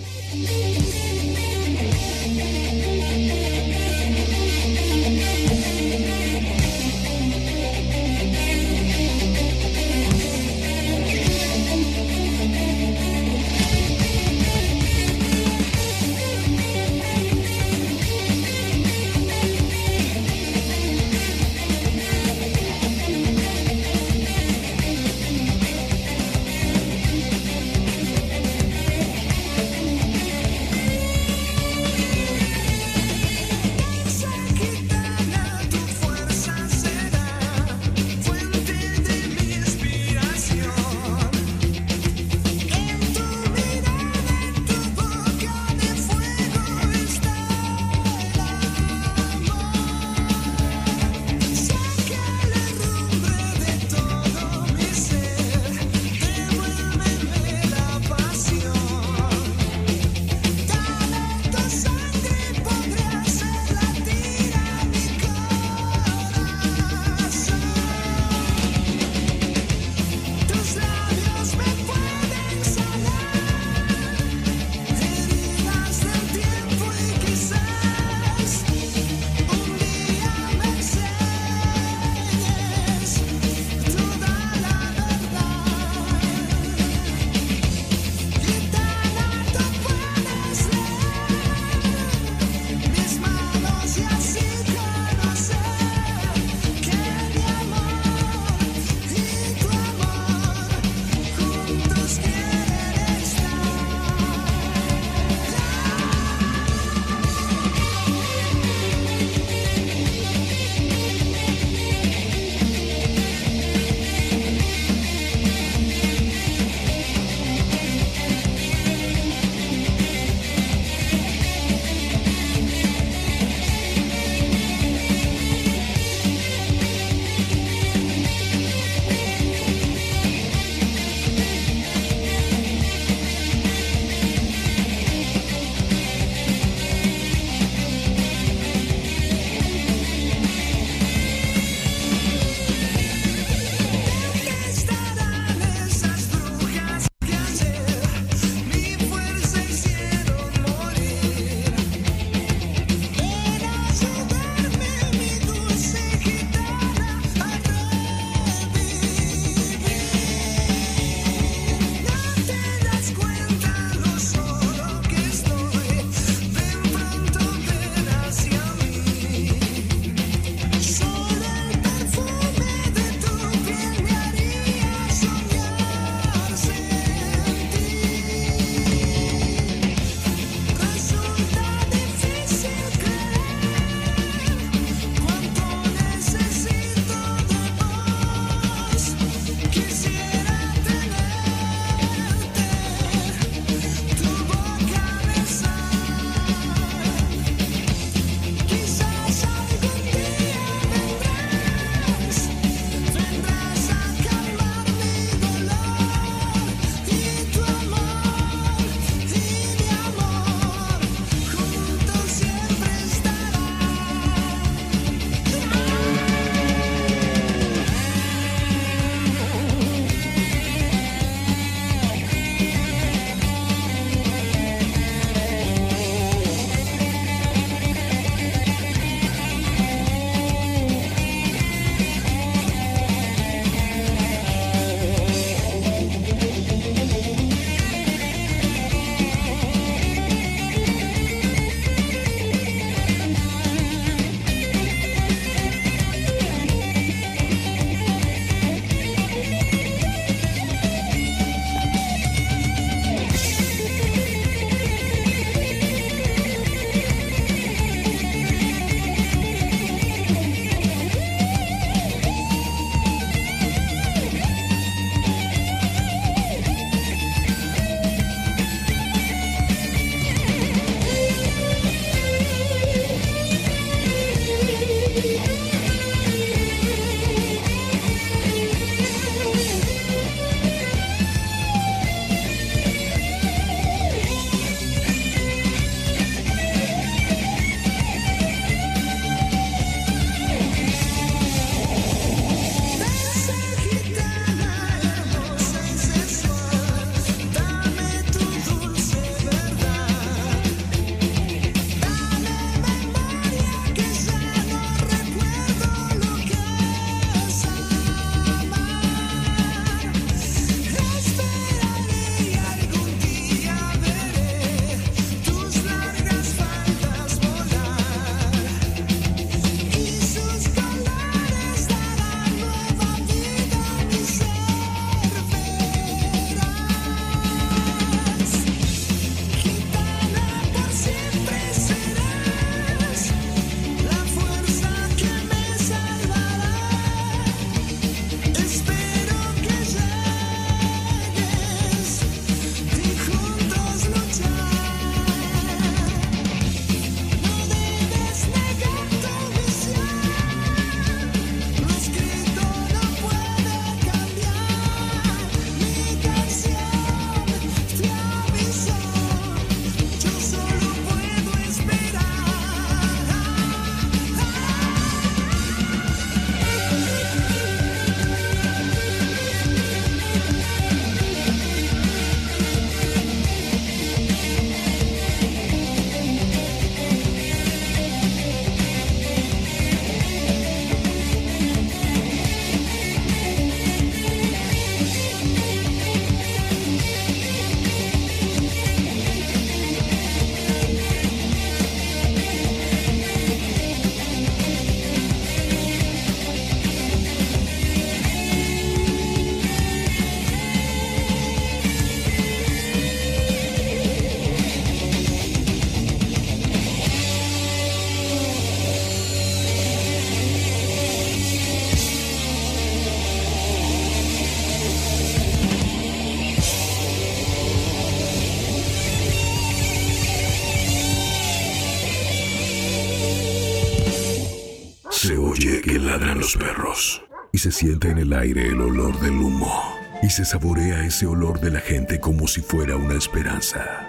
Se siente en el aire el olor del humo y se saborea ese olor de la gente como si fuera una esperanza.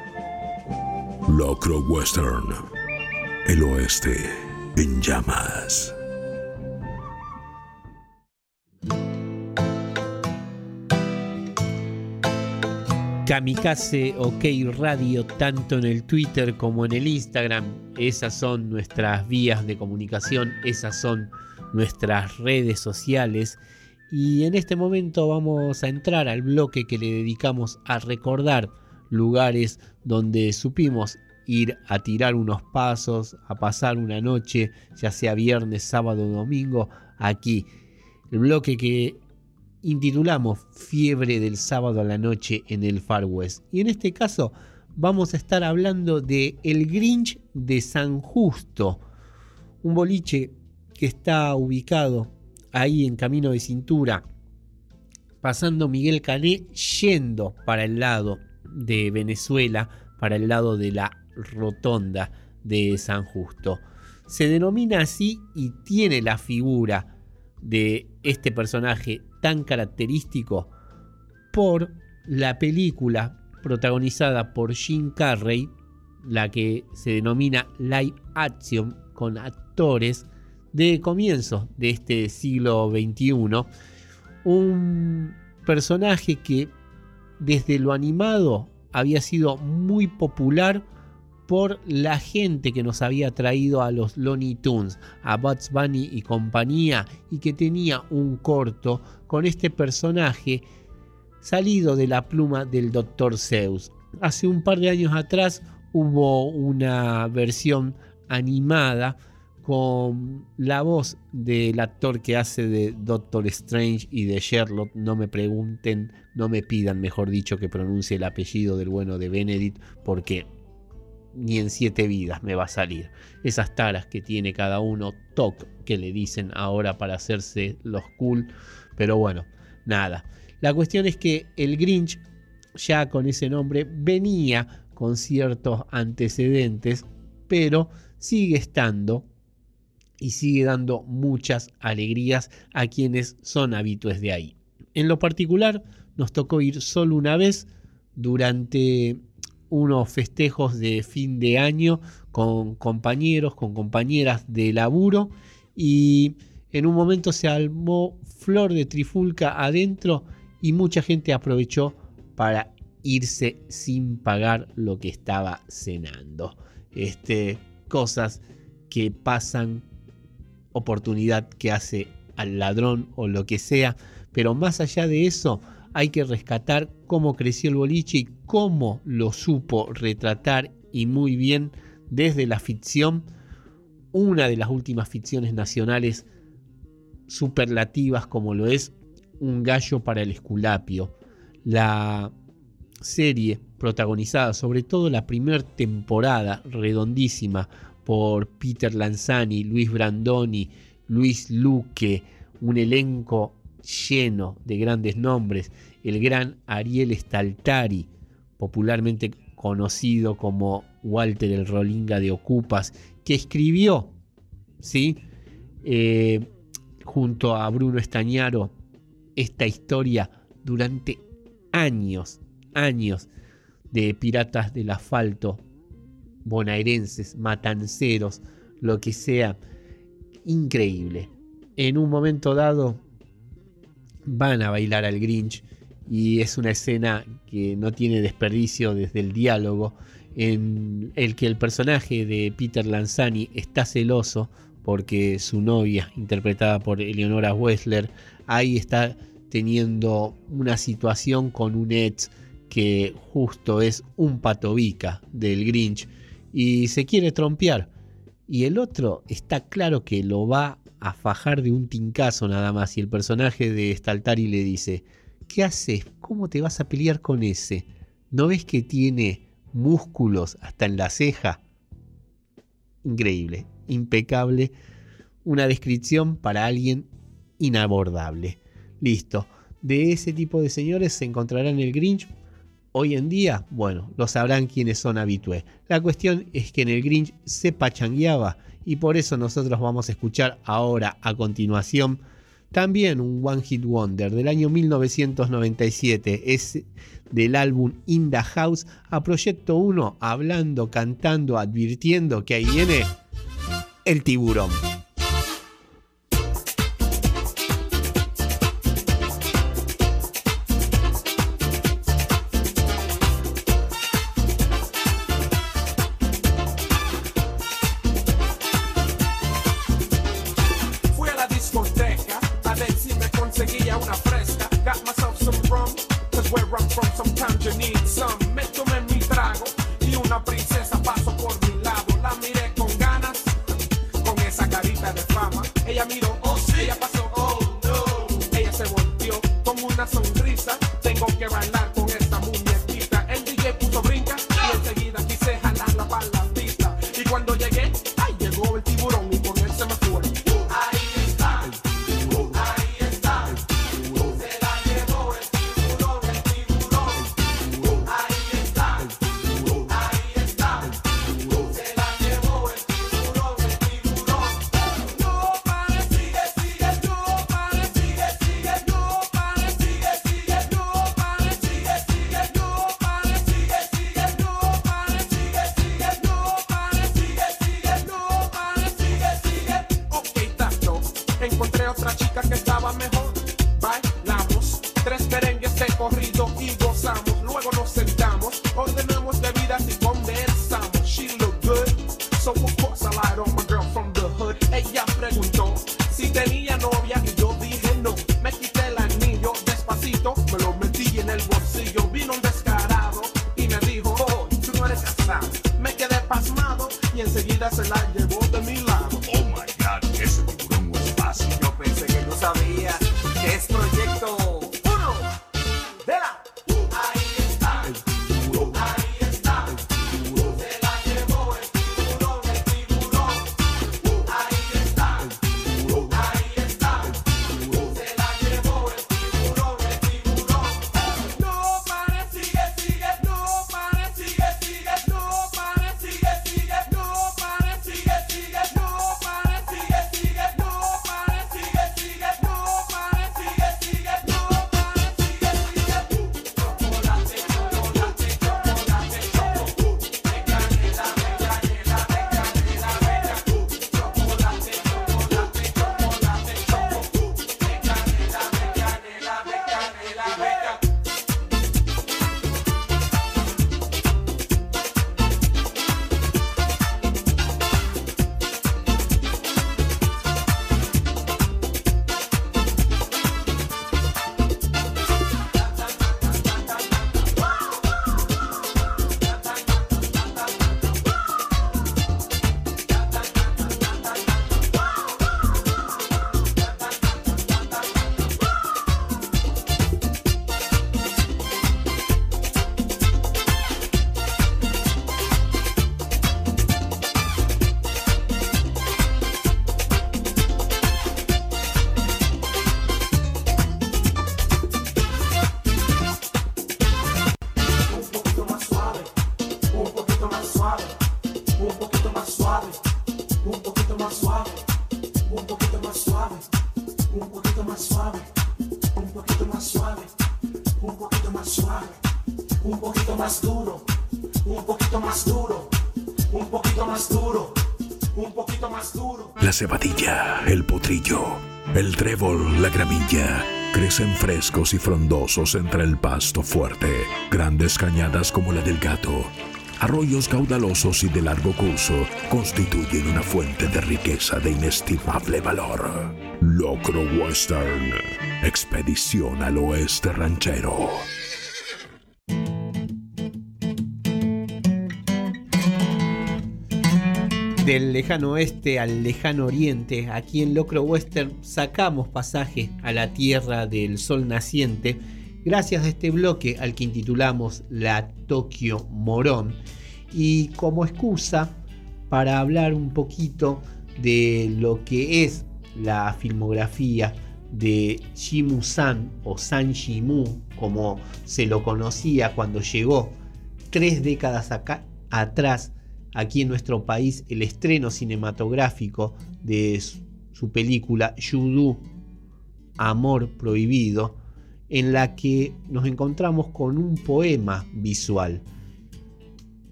Locro Western, el oeste en llamas. Kamikaze OK Radio, tanto en el Twitter como en el Instagram. Esas son nuestras vías de comunicación, esas son nuestras redes sociales. Y en este momento vamos a entrar al bloque que le dedicamos a recordar lugares donde supimos ir a tirar unos pasos, a pasar una noche, ya sea viernes, sábado o domingo, aquí. El bloque que intitulamos Fiebre del sábado a la noche en el Far West. Y en este caso vamos a estar hablando de El Grinch de San Justo, un boliche que está ubicado ahí en Camino de Cintura, pasando Miguel Cané yendo para el lado de Venezuela, para el lado de la rotonda de San Justo. Se denomina así y tiene la figura de este personaje tan característico por la película protagonizada por Jim Carrey, la que se denomina live action con actores de comienzo de este siglo XXI. Un personaje que desde lo animado había sido muy popular por la gente que nos había traído a los Looney Tunes, a Bugs Bunny y compañía, y que tenía un corto con este personaje salido de la pluma del Dr. Zeus. Hace un par de años atrás hubo una versión animada con la voz del actor que hace de Doctor Strange y de Sherlock. No me pregunten, no me pidan, mejor dicho, que pronuncie el apellido del bueno de Benedict, porque ni en siete vidas me va a salir. Esas taras que tiene cada uno, toc, que le dicen ahora para hacerse los cool. Pero bueno, nada. La cuestión es que el Grinch, ya con ese nombre, venía con ciertos antecedentes, pero sigue estando y sigue dando muchas alegrías a quienes son habitués de ahí. En lo particular, nos tocó ir solo una vez durante unos festejos de fin de año con compañeros, con compañeras de laburo y en un momento se armó flor de trifulca adentro y mucha gente aprovechó para irse sin pagar lo que estaba cenando. Este, cosas que pasan, oportunidad que hace al ladrón o lo que sea, pero más allá de eso, hay que rescatar cómo creció el boliche y cómo lo supo retratar y muy bien desde la ficción, una de las últimas ficciones nacionales superlativas como lo es Un gallo para el esculapio. La serie protagonizada, sobre todo la primera temporada, redondísima, por Peter Lanzani, Luis Brandoni, Luis Luque, un elenco lleno de grandes nombres, el gran Ariel Staltari, popularmente conocido como Walter el Rolinga de Ocupas, que escribió, ¿sí? Eh, junto a Bruno Estañaro, esta historia durante años, años de piratas del asfalto, bonaerenses, matanceros, lo que sea, increíble. En un momento dado, van a bailar al Grinch y es una escena que no tiene desperdicio desde el diálogo en el que el personaje de Peter Lanzani está celoso porque su novia, interpretada por Eleonora Wessler, ahí está teniendo una situación con un ex que justo es un patobica del Grinch y se quiere trompear. Y el otro está claro que lo va a fajar de un tincazo nada más. Y el personaje de Staltari le dice, ¿qué haces? ¿Cómo te vas a pelear con ese? ¿No ves que tiene músculos hasta en la ceja? Increíble, impecable. Una descripción para alguien inabordable. Listo. De ese tipo de señores se encontrará en el Grinch. Hoy en día, bueno, lo sabrán quienes son habitués. La cuestión es que en el Grinch se pachangueaba y por eso nosotros vamos a escuchar ahora, a continuación, también un One Hit Wonder del año 1997. Es del álbum In House a Proyecto 1, hablando, cantando, advirtiendo que ahí viene el tiburón. El trébol, la gramilla, crecen frescos y frondosos entre el pasto fuerte, grandes cañadas como la del gato, arroyos caudalosos y de largo curso constituyen una fuente de riqueza de inestimable valor. Locro Western, expedición al oeste ranchero. del lejano oeste al lejano oriente, aquí en Locro Western sacamos pasaje a la tierra del sol naciente gracias a este bloque al que intitulamos La Tokio Morón. Y como excusa para hablar un poquito de lo que es la filmografía de Shimu San o San Shimu, como se lo conocía cuando llegó tres décadas acá, atrás aquí en nuestro país el estreno cinematográfico de su, película Yudu, Amor Prohibido, en la que nos encontramos con un poema visual.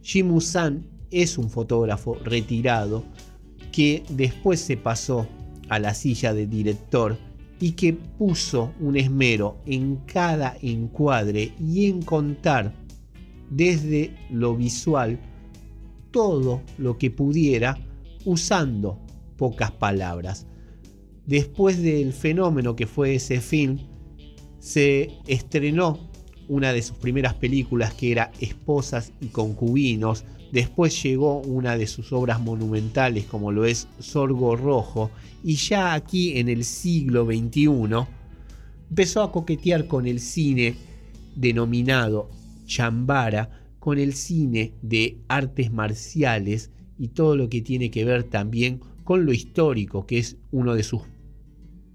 Jim San es un fotógrafo retirado que después se pasó a la silla de director y que puso un esmero en cada encuadre y en contar desde lo visual todo lo que pudiera usando pocas palabras. Después del fenómeno que fue ese film, se estrenó una de sus primeras películas que era Esposas y Concubinos. Después llegó una de sus obras monumentales como lo es Sorgo Rojo. Y ya aquí en el siglo XXI empezó a coquetear con el cine denominado Chambara, con el cine de artes marciales y todo lo que tiene que ver también con lo histórico, que es uno de sus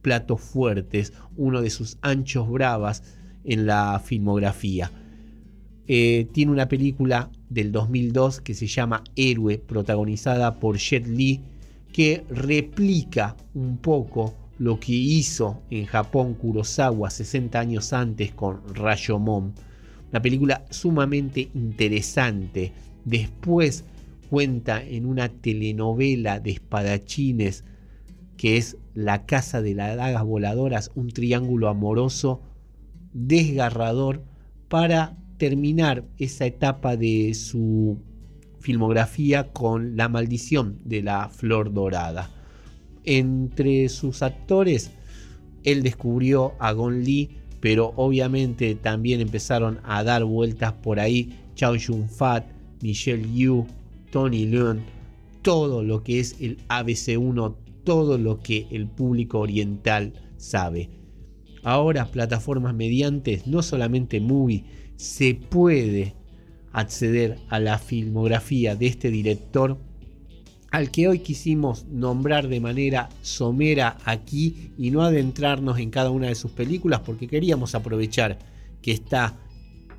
platos fuertes, uno de sus anchos bravas en la filmografía. Eh, tiene una película del 2002 que se llama Héroe, protagonizada por Jet Li, que replica un poco lo que hizo en Japón Kurosawa 60 años antes con Rayomon. Una película sumamente interesante. Después cuenta en una telenovela de espadachines que es La Casa de las Dagas Voladoras, un triángulo amoroso desgarrador para terminar esa etapa de su filmografía con La maldición de la flor dorada. Entre sus actores, él descubrió a Gon Lee, pero obviamente también empezaron a dar vueltas por ahí Chao Yun-fat, Michelle Yu, Tony Leung, todo lo que es el ABC1, todo lo que el público oriental sabe. Ahora plataformas mediantes, no solamente Movie, se puede acceder a la filmografía de este director al que hoy quisimos nombrar de manera somera aquí y no adentrarnos en cada una de sus películas porque queríamos aprovechar que está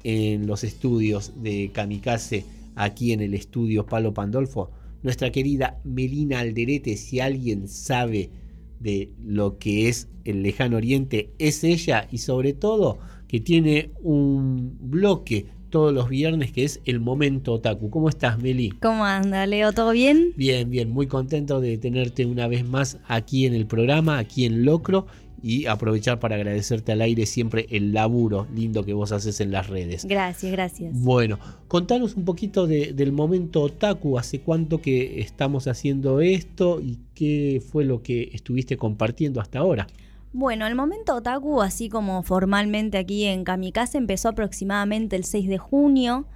en los estudios de Kamikaze aquí en el estudio Palo Pandolfo nuestra querida Melina Alderete si alguien sabe de lo que es el lejano oriente es ella y sobre todo que tiene un bloque todos los viernes que es el momento otaku. ¿Cómo estás, Meli? ¿Cómo anda, Leo? ¿Todo bien? Bien, bien, muy contento de tenerte una vez más aquí en el programa, aquí en Locro y aprovechar para agradecerte al aire siempre el laburo lindo que vos haces en las redes. Gracias, gracias. Bueno, contanos un poquito de, del momento otaku, hace cuánto que estamos haciendo esto y qué fue lo que estuviste compartiendo hasta ahora. Bueno, el momento otaku, así como formalmente aquí en Kamikaze, empezó aproximadamente el 6 de junio,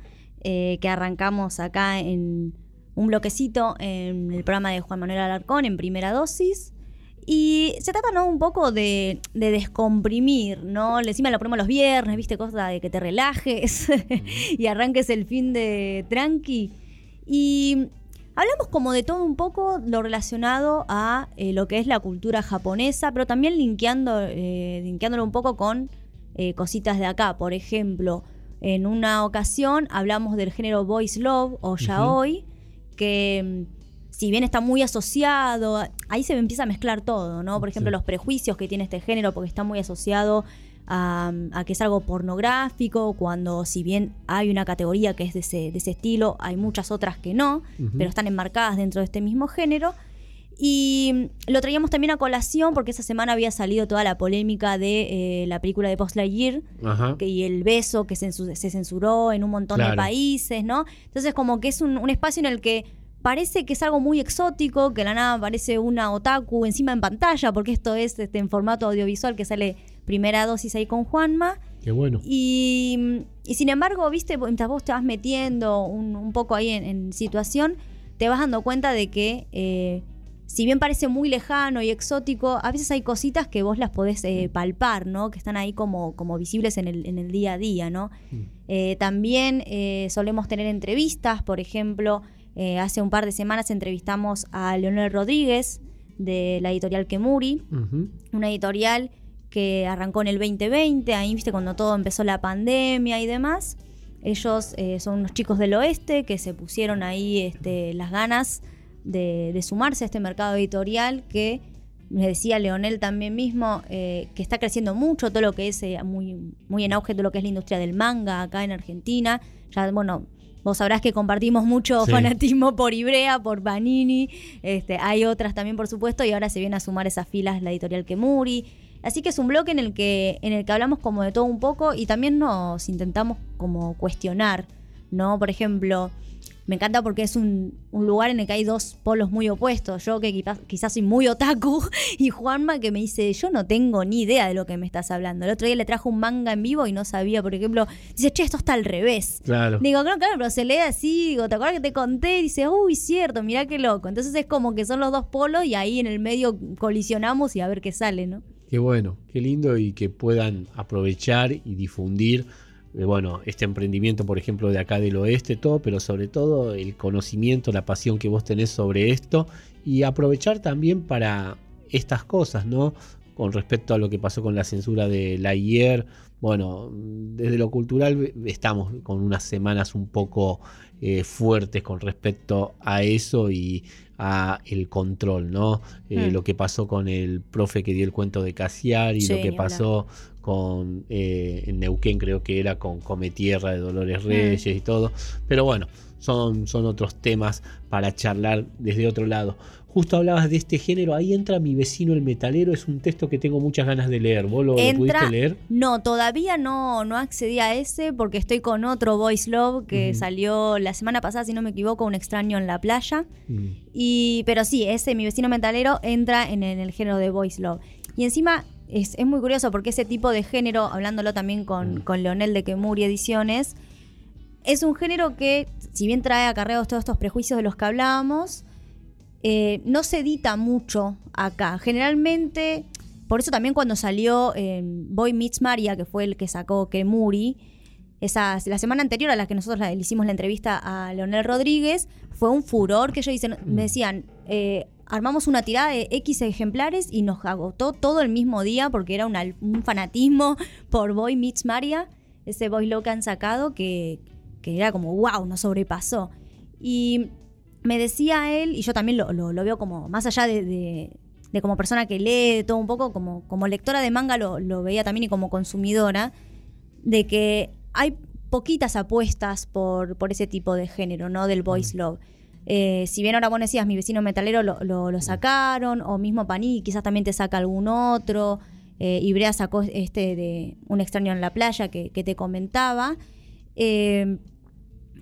eh, que arrancamos acá en un bloquecito en el programa de Juan Manuel Alarcón en primera dosis. Y se trata, ¿no? Un poco de, de descomprimir, ¿no? Encima lo ponemos los viernes, ¿viste? Cosa de que te relajes [LAUGHS] y arranques el fin de tranqui. Y hablamos como de todo un poco lo relacionado a eh, lo que es la cultura japonesa, pero también linkeando, eh, linkeándolo un poco con eh, cositas de acá. Por ejemplo, en una ocasión hablamos del género voice love o yaoi, que mm, si bien está muy asociado, ahí se empieza a mezclar todo, ¿no? Por ejemplo, Sí. los prejuicios que tiene este género, porque está muy asociado a, a que es algo pornográfico, cuando si bien hay una categoría que es de ese, de ese estilo, hay muchas otras que no, pero están enmarcadas dentro de este mismo género. Y lo traíamos también a colación porque esa semana había salido toda la polémica de eh, la película de Post Lightyear que- y el beso que censu- se censuró en un montón de países, ¿no? Entonces como que es un, un espacio en el que parece que es algo muy exótico, que la nada parece una otaku encima en pantalla, porque esto es este, en formato audiovisual que sale primera dosis ahí con Juanma. Qué bueno. Y, y sin embargo, viste, mientras vos te vas metiendo un, un poco ahí en, en situación, te vas dando cuenta de que eh, si bien parece muy lejano y exótico, a veces hay cositas que vos las podés eh, palpar, ¿no? Que están ahí como, como visibles en el, en el día a día, ¿no? Eh, también eh, solemos tener entrevistas, por ejemplo, hace un par de semanas entrevistamos a Leonel Rodríguez de la editorial Kemuri, una editorial que arrancó en el 2020, ahí viste cuando todo empezó la pandemia y demás. Ellos eh, son unos chicos del oeste que se pusieron ahí este, las ganas de, de sumarse a este mercado editorial que me decía Leonel también mismo eh, que está creciendo mucho todo lo que es eh, muy, muy en auge todo lo que es la industria del manga acá en Argentina. Ya, bueno, vos sabrás que compartimos mucho Sí. fanatismo por Ibrea, por Panini. Este, hay otras también, por supuesto, y ahora se viene a sumar esas filas la editorial Kemuri. Así que es un bloque en el que, en el que hablamos como de todo un poco y también nos intentamos como cuestionar, ¿no? Por ejemplo, me encanta porque es un, un lugar en el que hay dos polos muy opuestos. Yo que quizás, quizás soy muy otaku [LAUGHS] y Juanma que me dice, yo no tengo ni idea de lo que me estás hablando. El otro día le trajo un manga en vivo y no sabía, por ejemplo, dice, che, esto está al revés. Claro. Digo, claro, claro, pero se lee así, digo, ¿te acuerdas que te conté? Y dice, uy, cierto, mirá qué loco. Entonces es como que son los dos polos y ahí en el medio colisionamos y a ver qué sale, ¿no? Qué bueno, qué lindo y que puedan aprovechar y difundir, eh, bueno, este emprendimiento, por ejemplo, de acá del oeste, todo, pero sobre todo el conocimiento, la pasión que vos tenés sobre esto y aprovechar también para estas cosas, ¿no? Con respecto a lo que pasó con la censura de la IER, bueno, desde lo cultural estamos con unas semanas un poco eh, fuertes con respecto a eso y a el control, ¿no? Eh, Mm. Lo que pasó con el profe que dio el cuento de Casiar y Sí, lo que pasó con eh, en Neuquén creo que era con Come Tierra de Dolores Mm. Reyes y todo. Pero bueno, son, son otros temas para charlar desde otro lado. Justo hablabas de este género, ahí entra mi vecino el metalero, es un texto que tengo muchas ganas de leer. ¿Vos lo, pudiste leer? No, todavía no, no accedí a ese porque estoy con otro Voice Love que salió la semana pasada, si no me equivoco, Un extraño en la playa. Mm. Y, pero sí, ese, mi vecino metalero, entra en, en el género de Voice Love. Y encima es, es muy curioso porque ese tipo de género, hablándolo también con, con Leonel de Kemuri Ediciones, es un género que, si bien trae acarreados todos estos prejuicios de los que hablábamos, eh, no se edita mucho acá. Generalmente, por eso también cuando salió eh, Boy Meets Maria, que fue el que sacó Kemuri, esa, la semana anterior a la que nosotros le hicimos la entrevista a Leonel Rodríguez, fue un furor que ellos dicen, me decían, eh, armamos una tirada de X ejemplares y nos agotó todo el mismo día porque era una- un fanatismo [LAUGHS] por Boy Meets Maria, ese Boy Low que han sacado que, que era como, wow, nos sobrepasó. Y me decía él, y yo también lo, lo- lo veo como, más allá de, de- de como persona que lee todo un poco, como, como lectora de manga lo, lo veía también y como consumidora, de que hay poquitas apuestas por, por ese tipo de género, ¿no? Del voice love. Eh, si bien ahora vos decías, mi vecino metalero lo, lo- lo sacaron, o mismo Panini quizás también te saca algún otro. Eh, Ibrea sacó este de Un extraño en la playa que, que te comentaba. Eh,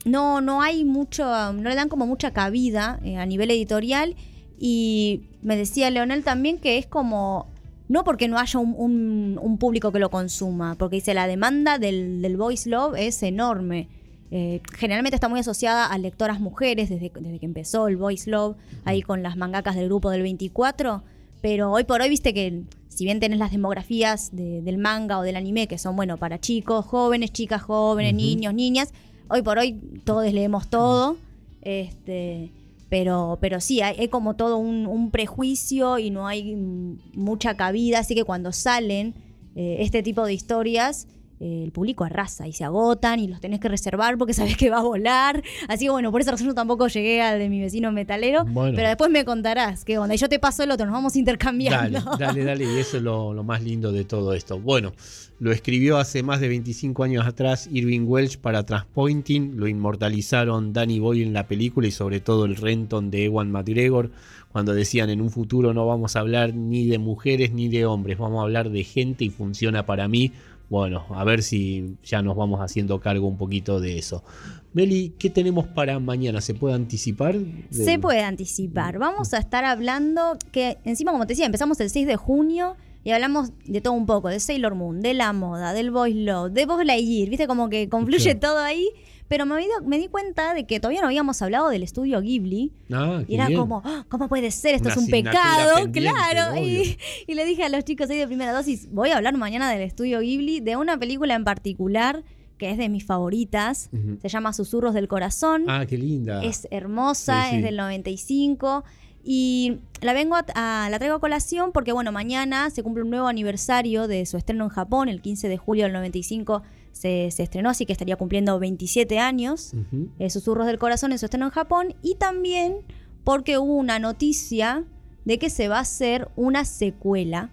no, no hay mucho, no le dan como mucha cabida eh, a nivel editorial. Y me decía Leonel también que es como, no porque no haya un, un- un público que lo consuma, porque dice la demanda del, del voice love es enorme. Eh, generalmente está muy asociada a lectoras mujeres desde, desde que empezó el voice love, ahí con las mangakas del grupo del 24. Pero hoy por hoy, viste que si bien tenés las demografías de- del manga o del anime, que son, bueno, para chicos, jóvenes, chicas jóvenes, niños, niñas, hoy por hoy todos leemos todo. Este, pero, pero sí, hay, hay como todo un, prejuicio y no hay mm, mucha cabida. Así que cuando salen eh, este tipo de historias, eh, el público arrasa y se agotan y los tenés que reservar porque [LAUGHS] sabés que va a volar. Así que bueno, por esa razón yo tampoco llegué al de mi vecino metalero. Bueno. Pero después me contarás qué onda. Y yo te paso el otro, nos vamos intercambiando. Dale, dale, dale. Y eso es lo, lo más lindo de todo esto. Bueno, lo escribió hace más de 25 años atrás Irving Welsh para Transpointing. Lo inmortalizaron Danny Boyle en la película y sobre todo el Renton de Ewan McGregor. Cuando decían en un futuro no vamos a hablar ni de mujeres ni de hombres, vamos a hablar de gente y funciona para mí. Bueno, a ver si ya nos vamos haciendo cargo un poquito de eso. Meli, ¿qué tenemos para mañana? ¿Se puede anticipar? Se puede anticipar. Vamos a estar hablando que encima, como te decía, empezamos el 6 de junio y hablamos de todo un poco, de Sailor Moon, de la moda, del voice love, de Buzz Lightyear, viste como que confluye todo ahí. Pero me, di- me di cuenta de que todavía no habíamos hablado del estudio Ghibli. Ah, Y era bien. como, "Ah, ¿cómo puede ser? Esto Una es un pecado, claro. [LAUGHS] Y, le dije a los chicos ahí de primera dosis, voy a hablar mañana del estudio Ghibli, de una película en particular que es de mis favoritas. Se llama Susurros del Corazón. Ah, qué linda. Es hermosa, Sí, sí. es del 95. Y la vengo a, a- la traigo a colación porque, bueno, mañana se cumple un nuevo aniversario de su estreno en Japón, el 15 de julio del 95 se, se estrenó, así que estaría cumpliendo 27 años. Eh, Susurros del Corazón en su estreno en Japón. Y también porque hubo una noticia de que se va a hacer una secuela.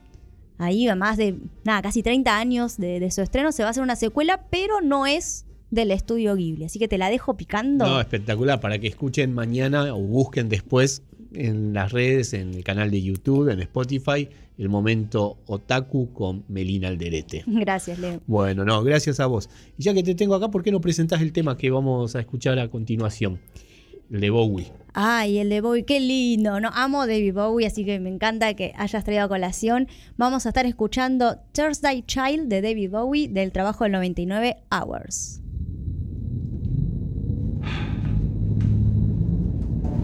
Ahí a más de, nada, casi 30 años de, de su estreno, se va a hacer una secuela, pero no es del estudio Ghibli. Así que te la dejo picando. No, espectacular. Para que escuchen mañana o busquen después en las redes, en el canal de YouTube, en Spotify, el momento Otaku con Melina Alderete. Gracias, Leo. Bueno, no, gracias a vos. Y ya que te tengo acá, ¿por qué no presentás el tema que vamos a escuchar a continuación? El de Bowie. Ay, el de Bowie, qué lindo. No, amo David Bowie, así que me encanta que hayas traído a colación. Vamos a estar escuchando Thursday Child de David Bowie del trabajo del 99 Hours.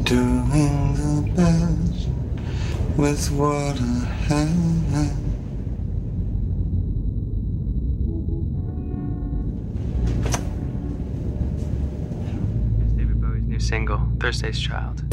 doing the with what I have. David Bowie's new single, Thursday's Child.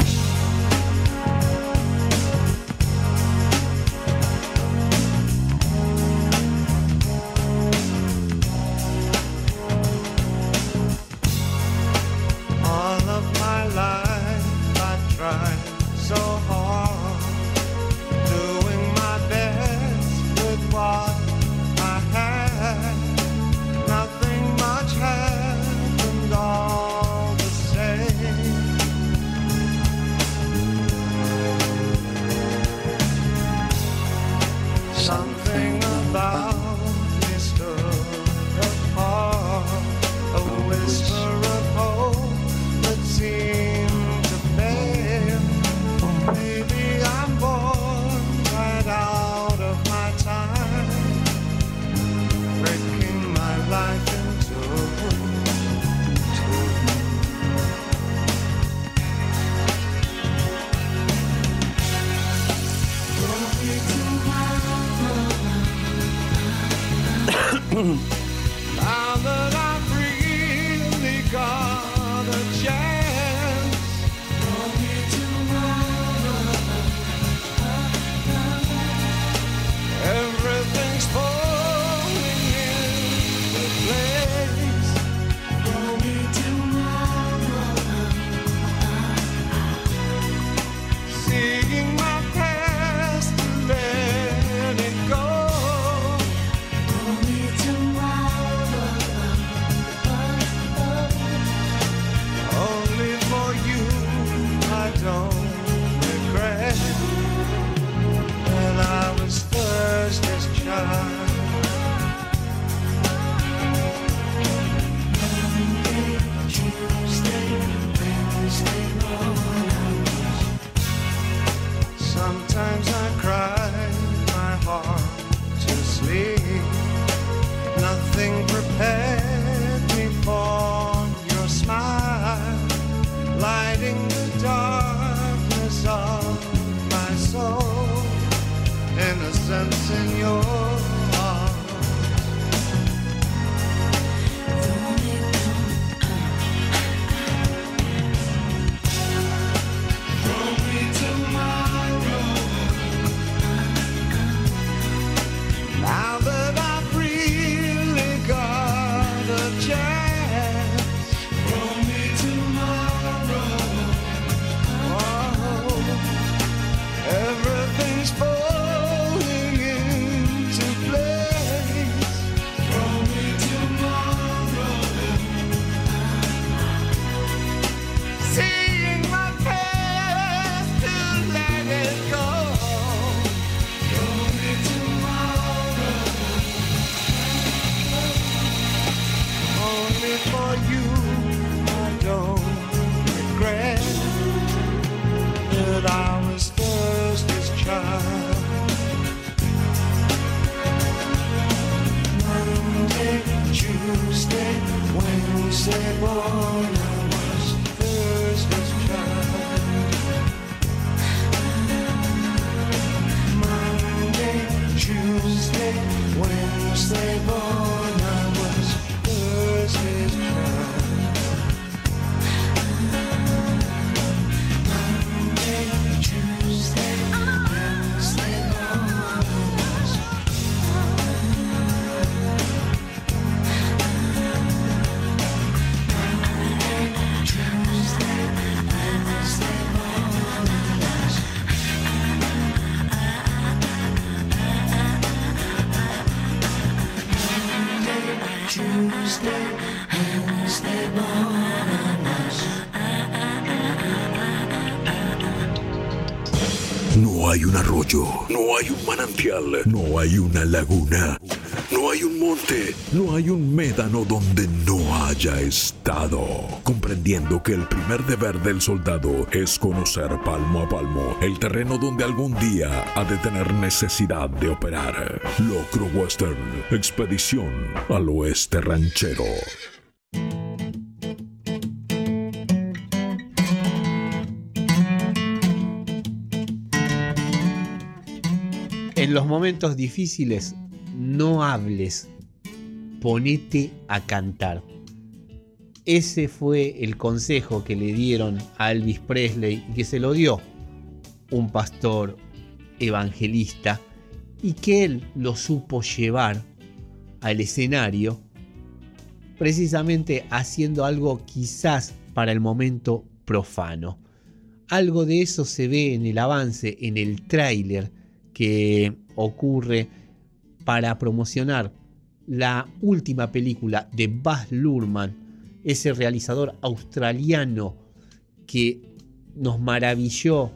Hay un arroyo, no hay un manantial, no hay una laguna, no hay un monte, no hay un médano donde no haya estado. Comprendiendo que el primer deber del soldado es conocer palmo a palmo el terreno donde algún día ha de tener necesidad de operar. Locro Western, expedición al oeste ranchero. En los momentos difíciles, no hables, ponete a cantar. Ese fue el consejo que le dieron a Elvis Presley y que se lo dio un pastor evangelista y que él lo supo llevar al escenario precisamente haciendo algo quizás para el momento profano. Algo de eso se ve en el avance, en el tráiler que ocurre para promocionar la última película de Baz Luhrmann, ese realizador australiano que nos maravilló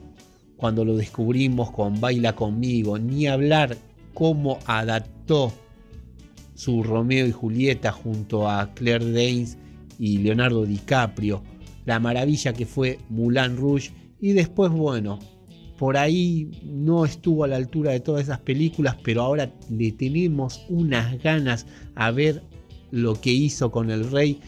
cuando lo descubrimos con Baila conmigo, ni hablar cómo adaptó su Romeo y Julieta junto a Claire Danes y Leonardo DiCaprio, la maravilla que fue Moulin Rouge y después bueno, por ahí no estuvo a la altura de todas esas películas, pero ahora le tenemos unas ganas a ver lo que hizo con el rey.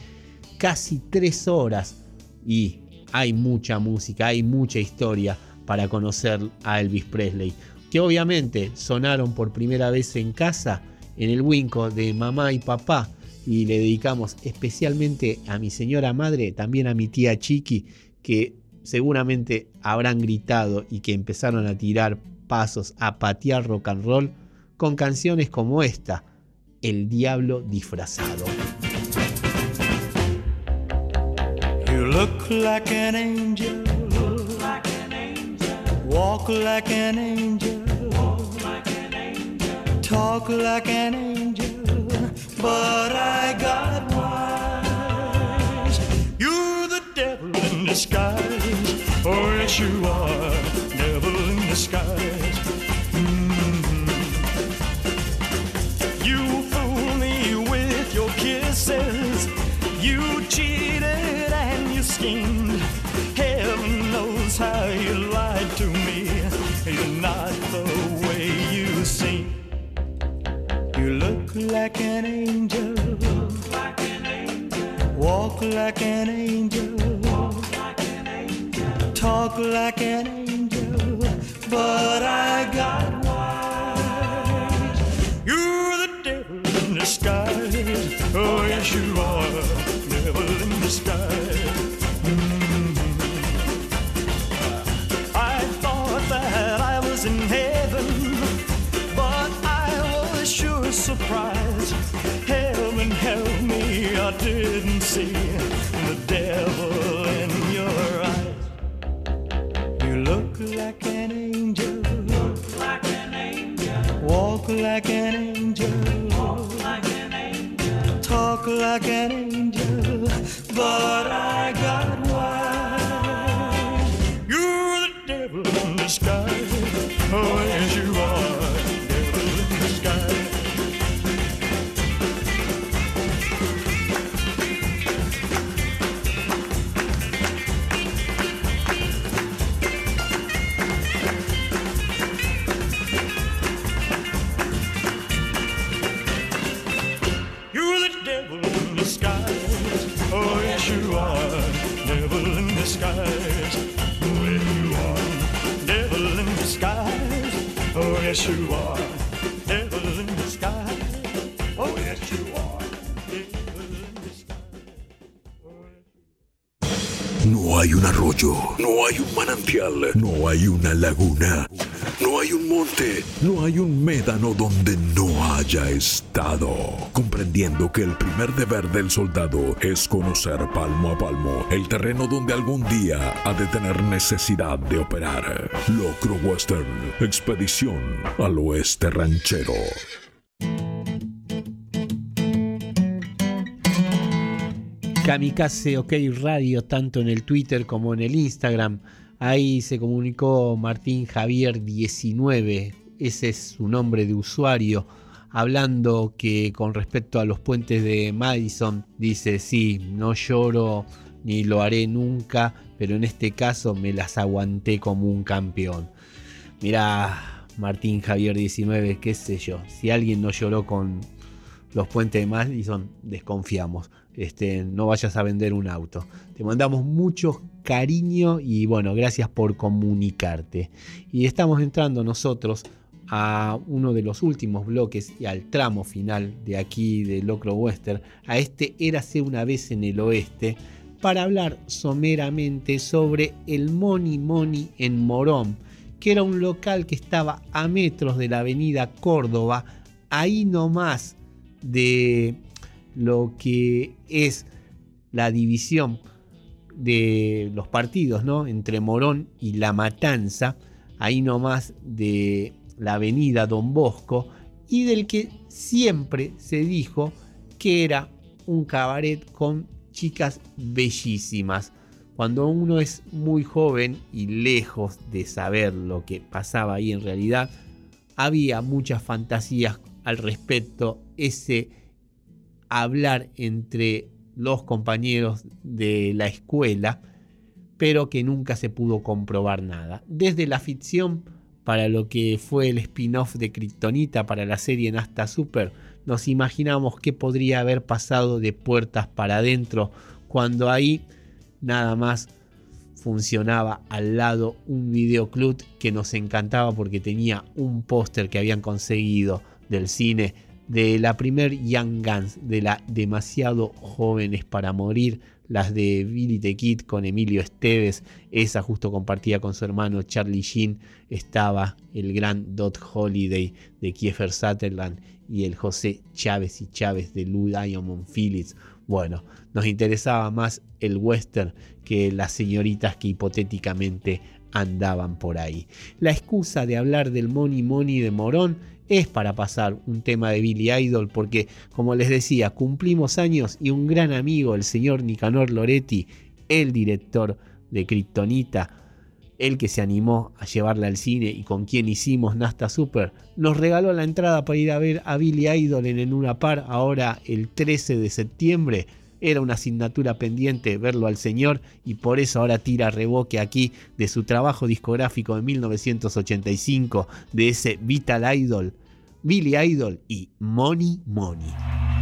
Casi tres horas y hay mucha música, hay mucha historia para conocer a Elvis Presley, que obviamente sonaron por primera vez en casa en el Winco de mamá y papá y le dedicamos especialmente a mi señora madre, también a mi tía Chiqui, que seguramente habrán gritado y que empezaron a tirar pasos, a patear rock and roll con canciones como esta, El Diablo disfrazado. You look like an angel. Walk like an angel. Talk like an angel. But I got wise. Disguise. Oh, yes, you are. Devil in disguise. Mhm. You fool me with your kisses. You cheated and you schemed. Heaven knows how you lied to me. You're not the way you seem. You look like an angel. Walk like an angel. Talk like an angel. But I got wise. You're the devil in disguise. Oh, yes, you are. Devil in disguise. Mhm. I thought that I was in heaven, but I was sure surprised. Heaven help me, I didn't Que el primer deber del soldado es conocer palmo a palmo el terreno donde algún día ha de tener necesidad de operar. Locro Western, expedición al oeste ranchero. Kamikaze OK Radio, tanto en el Twitter como en el Instagram. Ahí se comunicó Martín Javier 19, ese es su nombre de usuario, hablando que con respecto a los puentes de Madison, dice, sí, no lloro ni lo haré nunca, pero en este caso me las aguanté como un campeón. Mirá, Martín Javier 19, qué sé yo, si alguien no lloró con los puentes de Madison, desconfiamos. Este, no vayas a vender un auto. Te mandamos mucho cariño y bueno, gracias por comunicarte. Y estamos entrando nosotros a uno de los últimos bloques y al tramo final de aquí de Locro Western, a este Érase una vez en el oeste, para hablar someramente sobre el Money Money en Morón, que era un local que estaba a metros de la avenida Córdoba, ahí nomás de lo que es la división de los partidos, ¿no? Entre Morón y La Matanza, ahí nomás de la avenida Don Bosco, y del que siempre se dijo que era un cabaret con chicas bellísimas. Cuando uno es muy joven y lejos de saber lo que pasaba ahí en realidad, había muchas fantasías al respecto, ese hablar entre los compañeros de la escuela, pero que nunca se pudo comprobar nada. Desde la ficción para lo que fue el spin-off de Kryptonita para la serie Nasta Super, nos imaginamos qué podría haber pasado de puertas para adentro cuando ahí nada más funcionaba al lado un videoclub que nos encantaba porque tenía un póster que habían conseguido del cine de la primer Young Guns, de la demasiado jóvenes para morir, las de Billy the Kid con Emilio Esteves, esa justo compartía con su hermano Charlie Sheen, estaba el gran Dot Holiday de Kiefer Sutherland y el José Chávez y Chávez de Lou Diamond Phillips. Bueno, nos interesaba más el western que las señoritas que hipotéticamente andaban por ahí. La excusa de hablar del Money Money de Morón es para pasar un tema de Billy Idol porque, como les decía, cumplimos años y un gran amigo, el señor Nicanor Loretti, el director de Kryptonita, el que se animó a llevarla al cine y con quien hicimos Nasta Super, nos regaló la entrada para ir a ver a Billy Idol en, en una par ahora el 13 de septiembre. Era una asignatura pendiente verlo al señor y por eso ahora tira reboque aquí de su trabajo discográfico de 1985 de ese Vital Idol, Billy Idol y Money Money.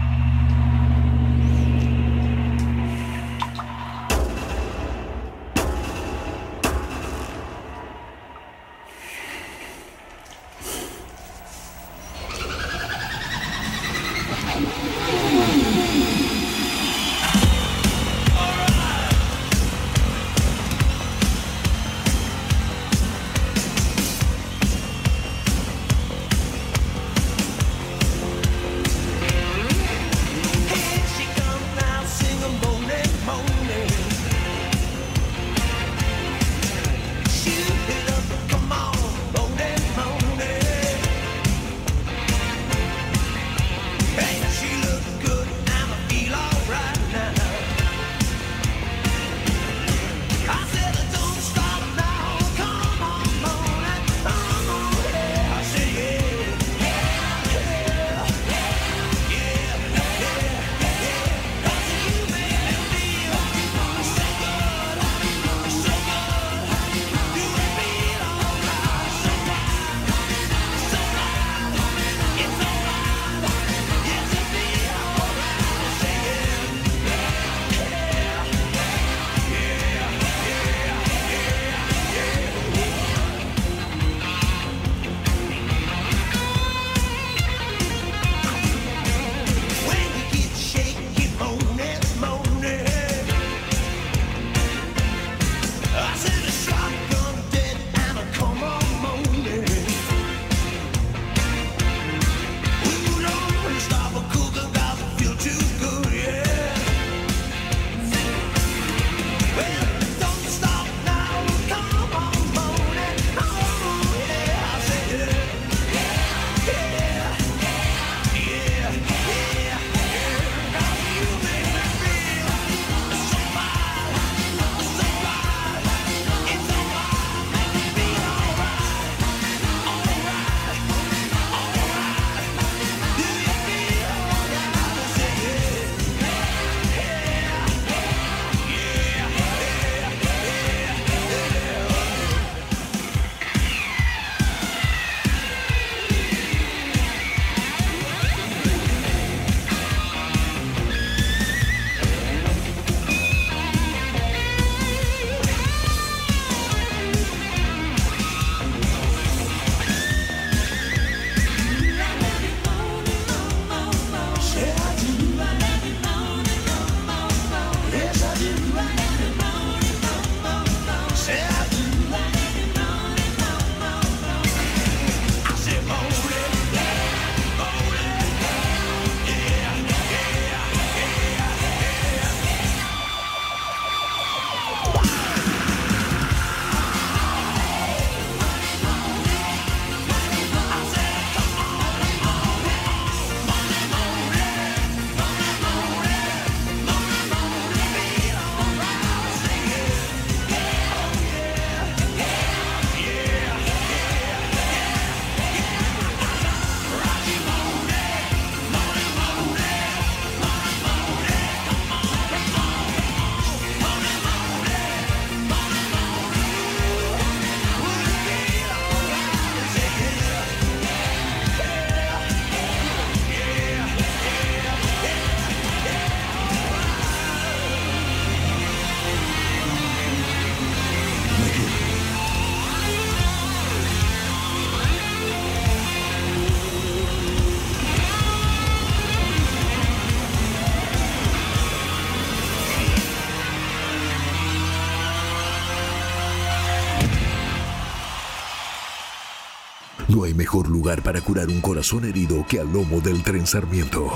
Hay mejor lugar para curar un corazón herido que al lomo del tren Sarmiento.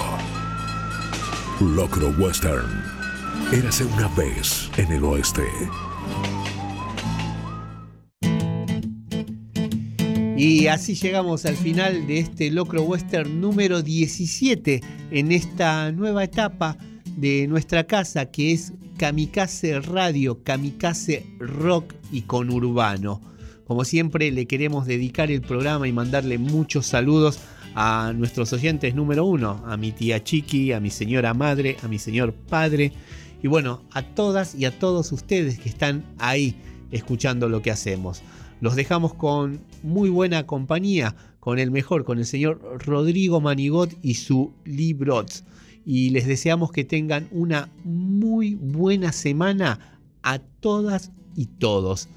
Locro Western. Érase una vez en el oeste. Y así llegamos al final de este Locro Western número 17 en esta nueva etapa de nuestra casa que es Kamikaze Radio, Kamikaze Rock y Conurbano. Como siempre le queremos dedicar el programa y mandarle muchos saludos a nuestros oyentes número uno, a mi tía Chiqui, a mi señora madre, a mi señor padre y bueno, a todas y a todos ustedes que están ahí escuchando lo que hacemos. Los dejamos con muy buena compañía, con el mejor, con el señor Rodrigo Manigot y su Librots. Y les deseamos que tengan una muy buena semana a todas y todos.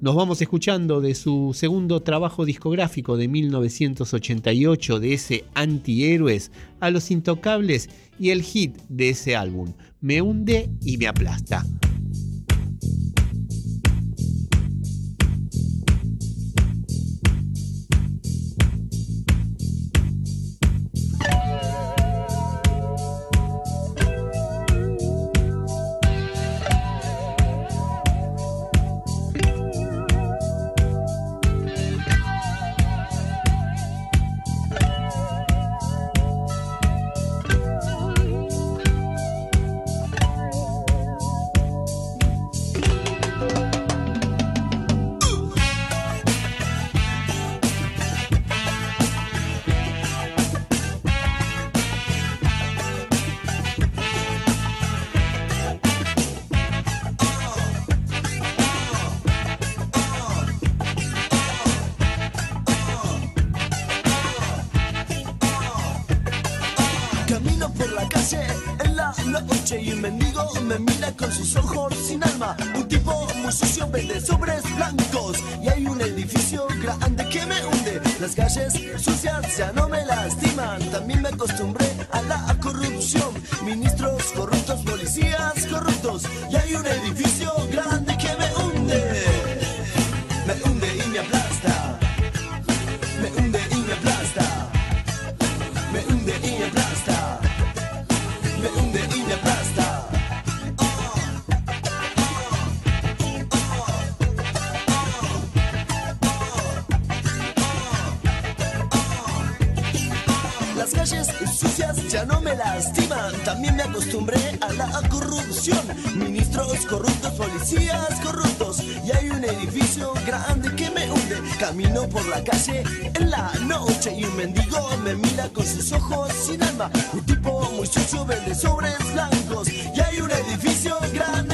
Nos vamos escuchando de su segundo trabajo discográfico de 1988, de ese Antihéroes, a los Intocables y el hit de ese álbum, Me hunde y me aplasta. Me mira con sus ojos sin alma. Un tipo muy sucio vende sobres blancos y hay un edificio grande que me hunde. Las calles sucias ya no me lastiman. También me acostumbré a la corrupción. Ministros corruptos, policías corruptos y hay un edificio grande También me acostumbré a la corrupción. Ministros corruptos, policías corruptos. Y hay un edificio grande que me hunde. Camino por la calle en la noche y un mendigo me mira con sus ojos sin alma. Un tipo muy sucio vende sobres blancos. Y hay un edificio grande